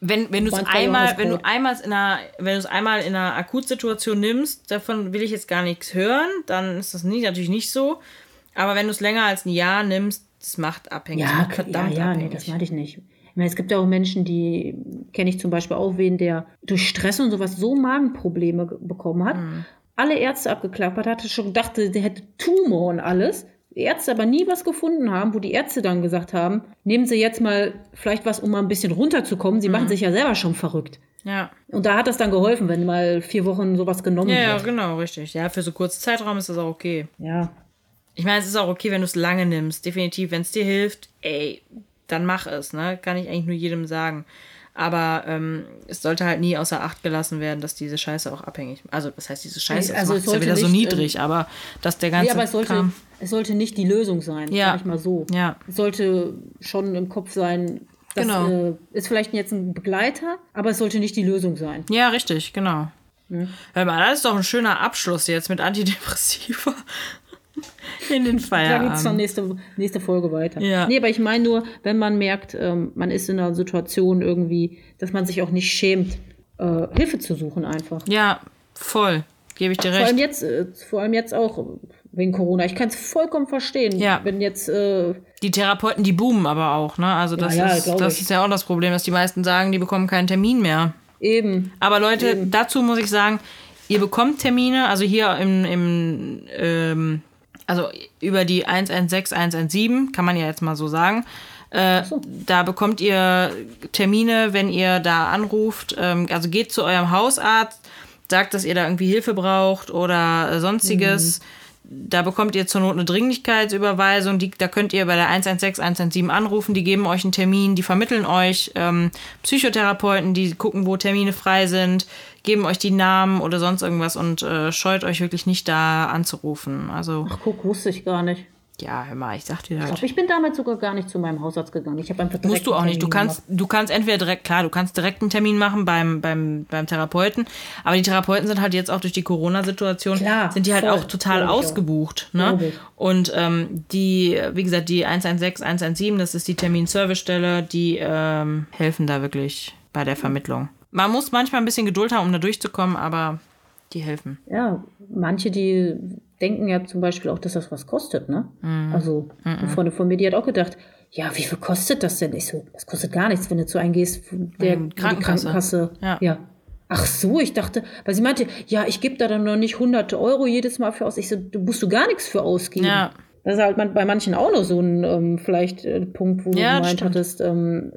Wenn, wenn du es einmal, wenn du einmal in einer, wenn du es einmal in einer Akutsituation nimmst, davon will ich jetzt gar nichts hören, dann ist das nicht, natürlich nicht so. Aber wenn du es länger als ein Jahr nimmst, das macht abhängig. das Ja, macht ja, ja, nee, abhängig. das meinte ich nicht. Ich meine, es gibt ja auch Menschen, die kenne ich zum Beispiel auch wen, der durch Stress und sowas so Magenprobleme ge- bekommen hat. Hm. Alle Ärzte abgeklappert hatte, schon gedacht, der hätte Tumor und alles. Die Ärzte aber nie was gefunden haben, wo die Ärzte dann gesagt haben, nehmen Sie jetzt mal vielleicht was, um mal ein bisschen runterzukommen. Sie Hm. machen sich ja selber schon verrückt. ja. Und da hat das dann geholfen, wenn mal vier Wochen sowas genommen Ja, ja, wird. genau, richtig. Ja, für so kurzen Zeitraum ist das auch okay. Ja. Ich meine, es ist auch okay, wenn du es lange nimmst. Definitiv, wenn es dir hilft, ey, dann mach es, ne? Kann ich eigentlich nur jedem sagen. Aber ähm, es sollte halt nie außer Acht gelassen werden, dass diese Scheiße auch abhängig Also, was heißt diese Scheiße? Also, es macht ja wieder so nicht, niedrig, aber dass der ganze Nee, aber es sollte, Kram- es sollte nicht die Lösung sein, Ja. sag ich mal so. Ja. Es sollte schon im Kopf sein, das Genau. äh, ist vielleicht jetzt ein Begleiter, aber es sollte nicht die Lösung sein. Ja, richtig, genau. Hör mal, das ist doch ein schöner Abschluss jetzt mit Antidepressiva in den Da Feierabend. geht es dann nächste, nächste Folge weiter. Ja. Nee, aber ich meine nur, wenn man merkt, ähm, man ist in einer Situation irgendwie, dass man sich auch nicht schämt, äh, Hilfe zu suchen einfach. Ja, voll. Gebe ich dir Vor allem recht. jetzt, äh, vor allem jetzt auch wegen Corona. Ich kann es vollkommen verstehen, Ja. wenn jetzt äh, Die Therapeuten, die boomen aber auch, ne? Also das, ja, ist, glaub das ich. ist ja auch das Problem, dass die meisten sagen, die bekommen keinen Termin mehr. eben Aber Leute, Eben. dazu muss ich sagen, ihr bekommt Termine, also hier im, im ähm, also über die 116, 117, kann man ja jetzt mal so sagen. Äh, Da bekommt ihr Termine, wenn ihr da anruft. Ähm, also geht zu eurem Hausarzt, sagt, dass ihr da irgendwie Hilfe braucht oder äh, sonstiges. Da bekommt ihr zur Not eine Dringlichkeitsüberweisung. Die, da könnt ihr bei der 116, 117 anrufen. Die geben euch einen Termin, die vermitteln euch ähm, Psychotherapeuten, die gucken, wo Termine frei sind, geben euch die Namen oder sonst irgendwas und äh, scheut euch wirklich nicht da anzurufen. Also Ach, guck, wusste ich gar nicht. Ja, hör mal, ich sag dir Ich das. glaube, ich bin damals sogar gar nicht zu meinem Hausarzt gegangen. Ich habe einfach Musst du auch nicht. Du kannst, du kannst entweder direkt, klar, du kannst direkt einen Termin machen beim, beim, beim Therapeuten, aber die Therapeuten sind halt jetzt auch durch die Corona-Situation, sind die halt voll. auch total Glaub auch. ausgebucht. Ne? Glaub. Und ähm, die, wie gesagt, die 116, 117, das ist die Terminservicestelle, die ähm, helfen da wirklich bei der Vermittlung. Man muss manchmal ein bisschen Geduld haben, um da durchzukommen, aber die helfen. Ja, manche, die denken ja zum Beispiel auch, dass das was kostet, ne? Mhm. Also, eine Freundin von mir, die hat auch gedacht, ja, wie viel kostet das denn? Ich so, das kostet gar nichts, wenn du zu einem gehst, der Mhm, wo die Krankenkasse. Krankenkasse. Ja. ja. Ach so, ich dachte, weil sie meinte, ja, ich gebe da dann noch nicht hunderte Euro jedes Mal für aus. Ich so, du musst du gar nichts für ausgeben. Ja. Das ist halt bei manchen auch noch so ein ähm, vielleicht äh, Punkt, wo Ja, du gemeint hattest, ähm,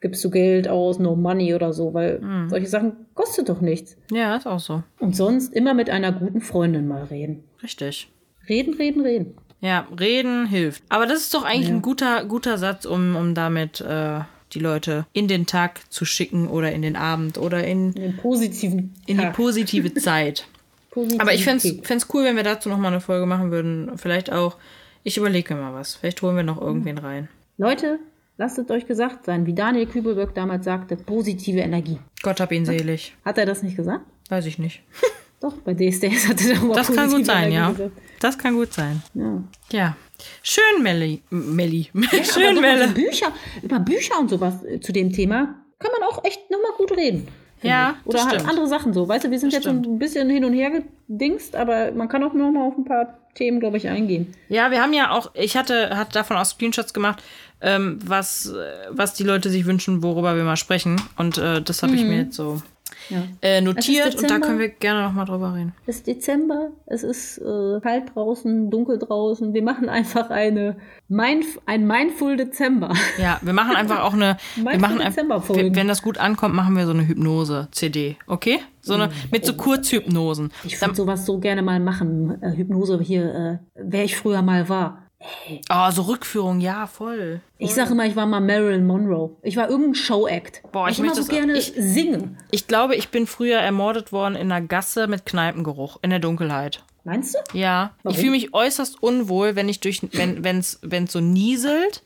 gibst du Geld aus, no money oder so, weil Mhm. solche Sachen kostet doch nichts. Ja, ist auch so. Und sonst immer mit einer guten Freundin mal reden. Richtig. Reden, reden, reden. Ja, reden hilft. Aber das ist doch eigentlich ein guter, guter Satz, um, um damit äh, die Leute in den Tag zu schicken oder in den Abend oder in, In den positiven in die Tag. positive Zeit. Positivität. Aber ich fände es cool, wenn wir dazu nochmal eine Folge machen würden. Vielleicht auch, ich überlege mir mal was. Vielleicht holen wir noch irgendwen rein. Leute, lasst es euch gesagt sein, wie Daniel Kübelberg damals sagte, positive Energie. Gott hab ihn selig. Hat er das nicht gesagt? Weiß ich nicht. Doch, bei DSDS hatte er aber Das kann gut sein, Energie ja. gesagt. Das kann gut sein. ja. Ja. Schön, Melli. Melli. Aber Schön, Melle. über Bücher, über Bücher und sowas äh, zu dem Thema kann man auch echt nochmal gut reden. Ja, ich. Oder das halt stimmt. andere Sachen so. Weißt du, wir sind jetzt so stimmt. ein bisschen hin und her gedingst, aber man kann auch nochmal auf ein paar Themen, glaube ich, eingehen. Ja, wir haben ja auch, ich hatte, hatte davon auch Screenshots gemacht, ähm, was, äh, was die Leute sich wünschen, worüber wir mal sprechen. Und äh, das habe ich mir jetzt so Ja. äh, notiert und da Dezember. können wir gerne noch mal drüber reden. Es ist Dezember, es ist äh, kalt draußen, dunkel draußen. Wir machen einfach eine Mindf ein Mindful Dezember. Ja, wir machen einfach auch eine, wir machen einfach, Dezemberfolgen? wenn das gut ankommt, machen wir so eine Hypnose-CD, okay? So eine, mit so Kurzhypnosen. Ich würde sowas so gerne mal machen. Äh, Hypnose hier, äh, wer ich früher mal war. Oh, so Rückführung, ja, voll. Ich sage immer, ich war mal Marilyn Monroe. Ich war irgendein Show-Act. Boah, ich ich immer möchte so gerne ich- singen. Ich glaube, ich bin früher ermordet worden in einer Gasse mit Kneipengeruch, in der Dunkelheit. Meinst du? Ja, ich Warum? fühle mich äußerst unwohl, wenn ich durch, wenn wenn's wenn's so nieselt,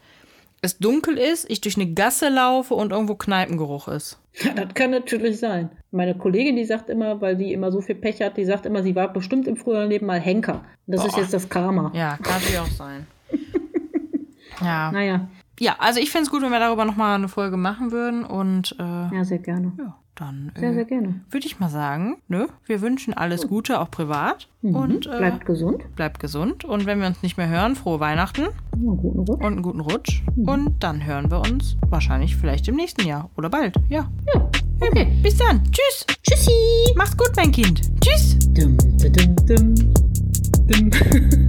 es dunkel ist, ich durch eine Gasse laufe und irgendwo Kneipengeruch ist. Ja, das kann natürlich sein. Meine Kollegin, die sagt immer, weil die immer so viel Pech hat, die sagt immer, sie war bestimmt im früheren Leben mal Henker. Das ist Boah. jetzt das Karma. Ja, kann natürlich auch sein. ja. Naja, Ja, also ich fände es gut, wenn wir darüber nochmal eine Folge machen würden und äh, ja, sehr gerne. ja, dann Sehr, sehr äh, gerne. würde ich mal sagen, ne, wir wünschen alles Gute, auch privat und äh, Mhm. Bleibt gesund. bleibt gesund und wenn wir uns nicht mehr hören, frohe Weihnachten Ja, guten Rutsch. und einen guten Rutsch Mhm. und dann hören wir uns wahrscheinlich vielleicht im nächsten Jahr oder bald. Ja. Ja, okay. Bis dann. Tschüss. Tschüssi. Mach's gut, mein Kind. Tschüss. Dum, dum, dum, dum.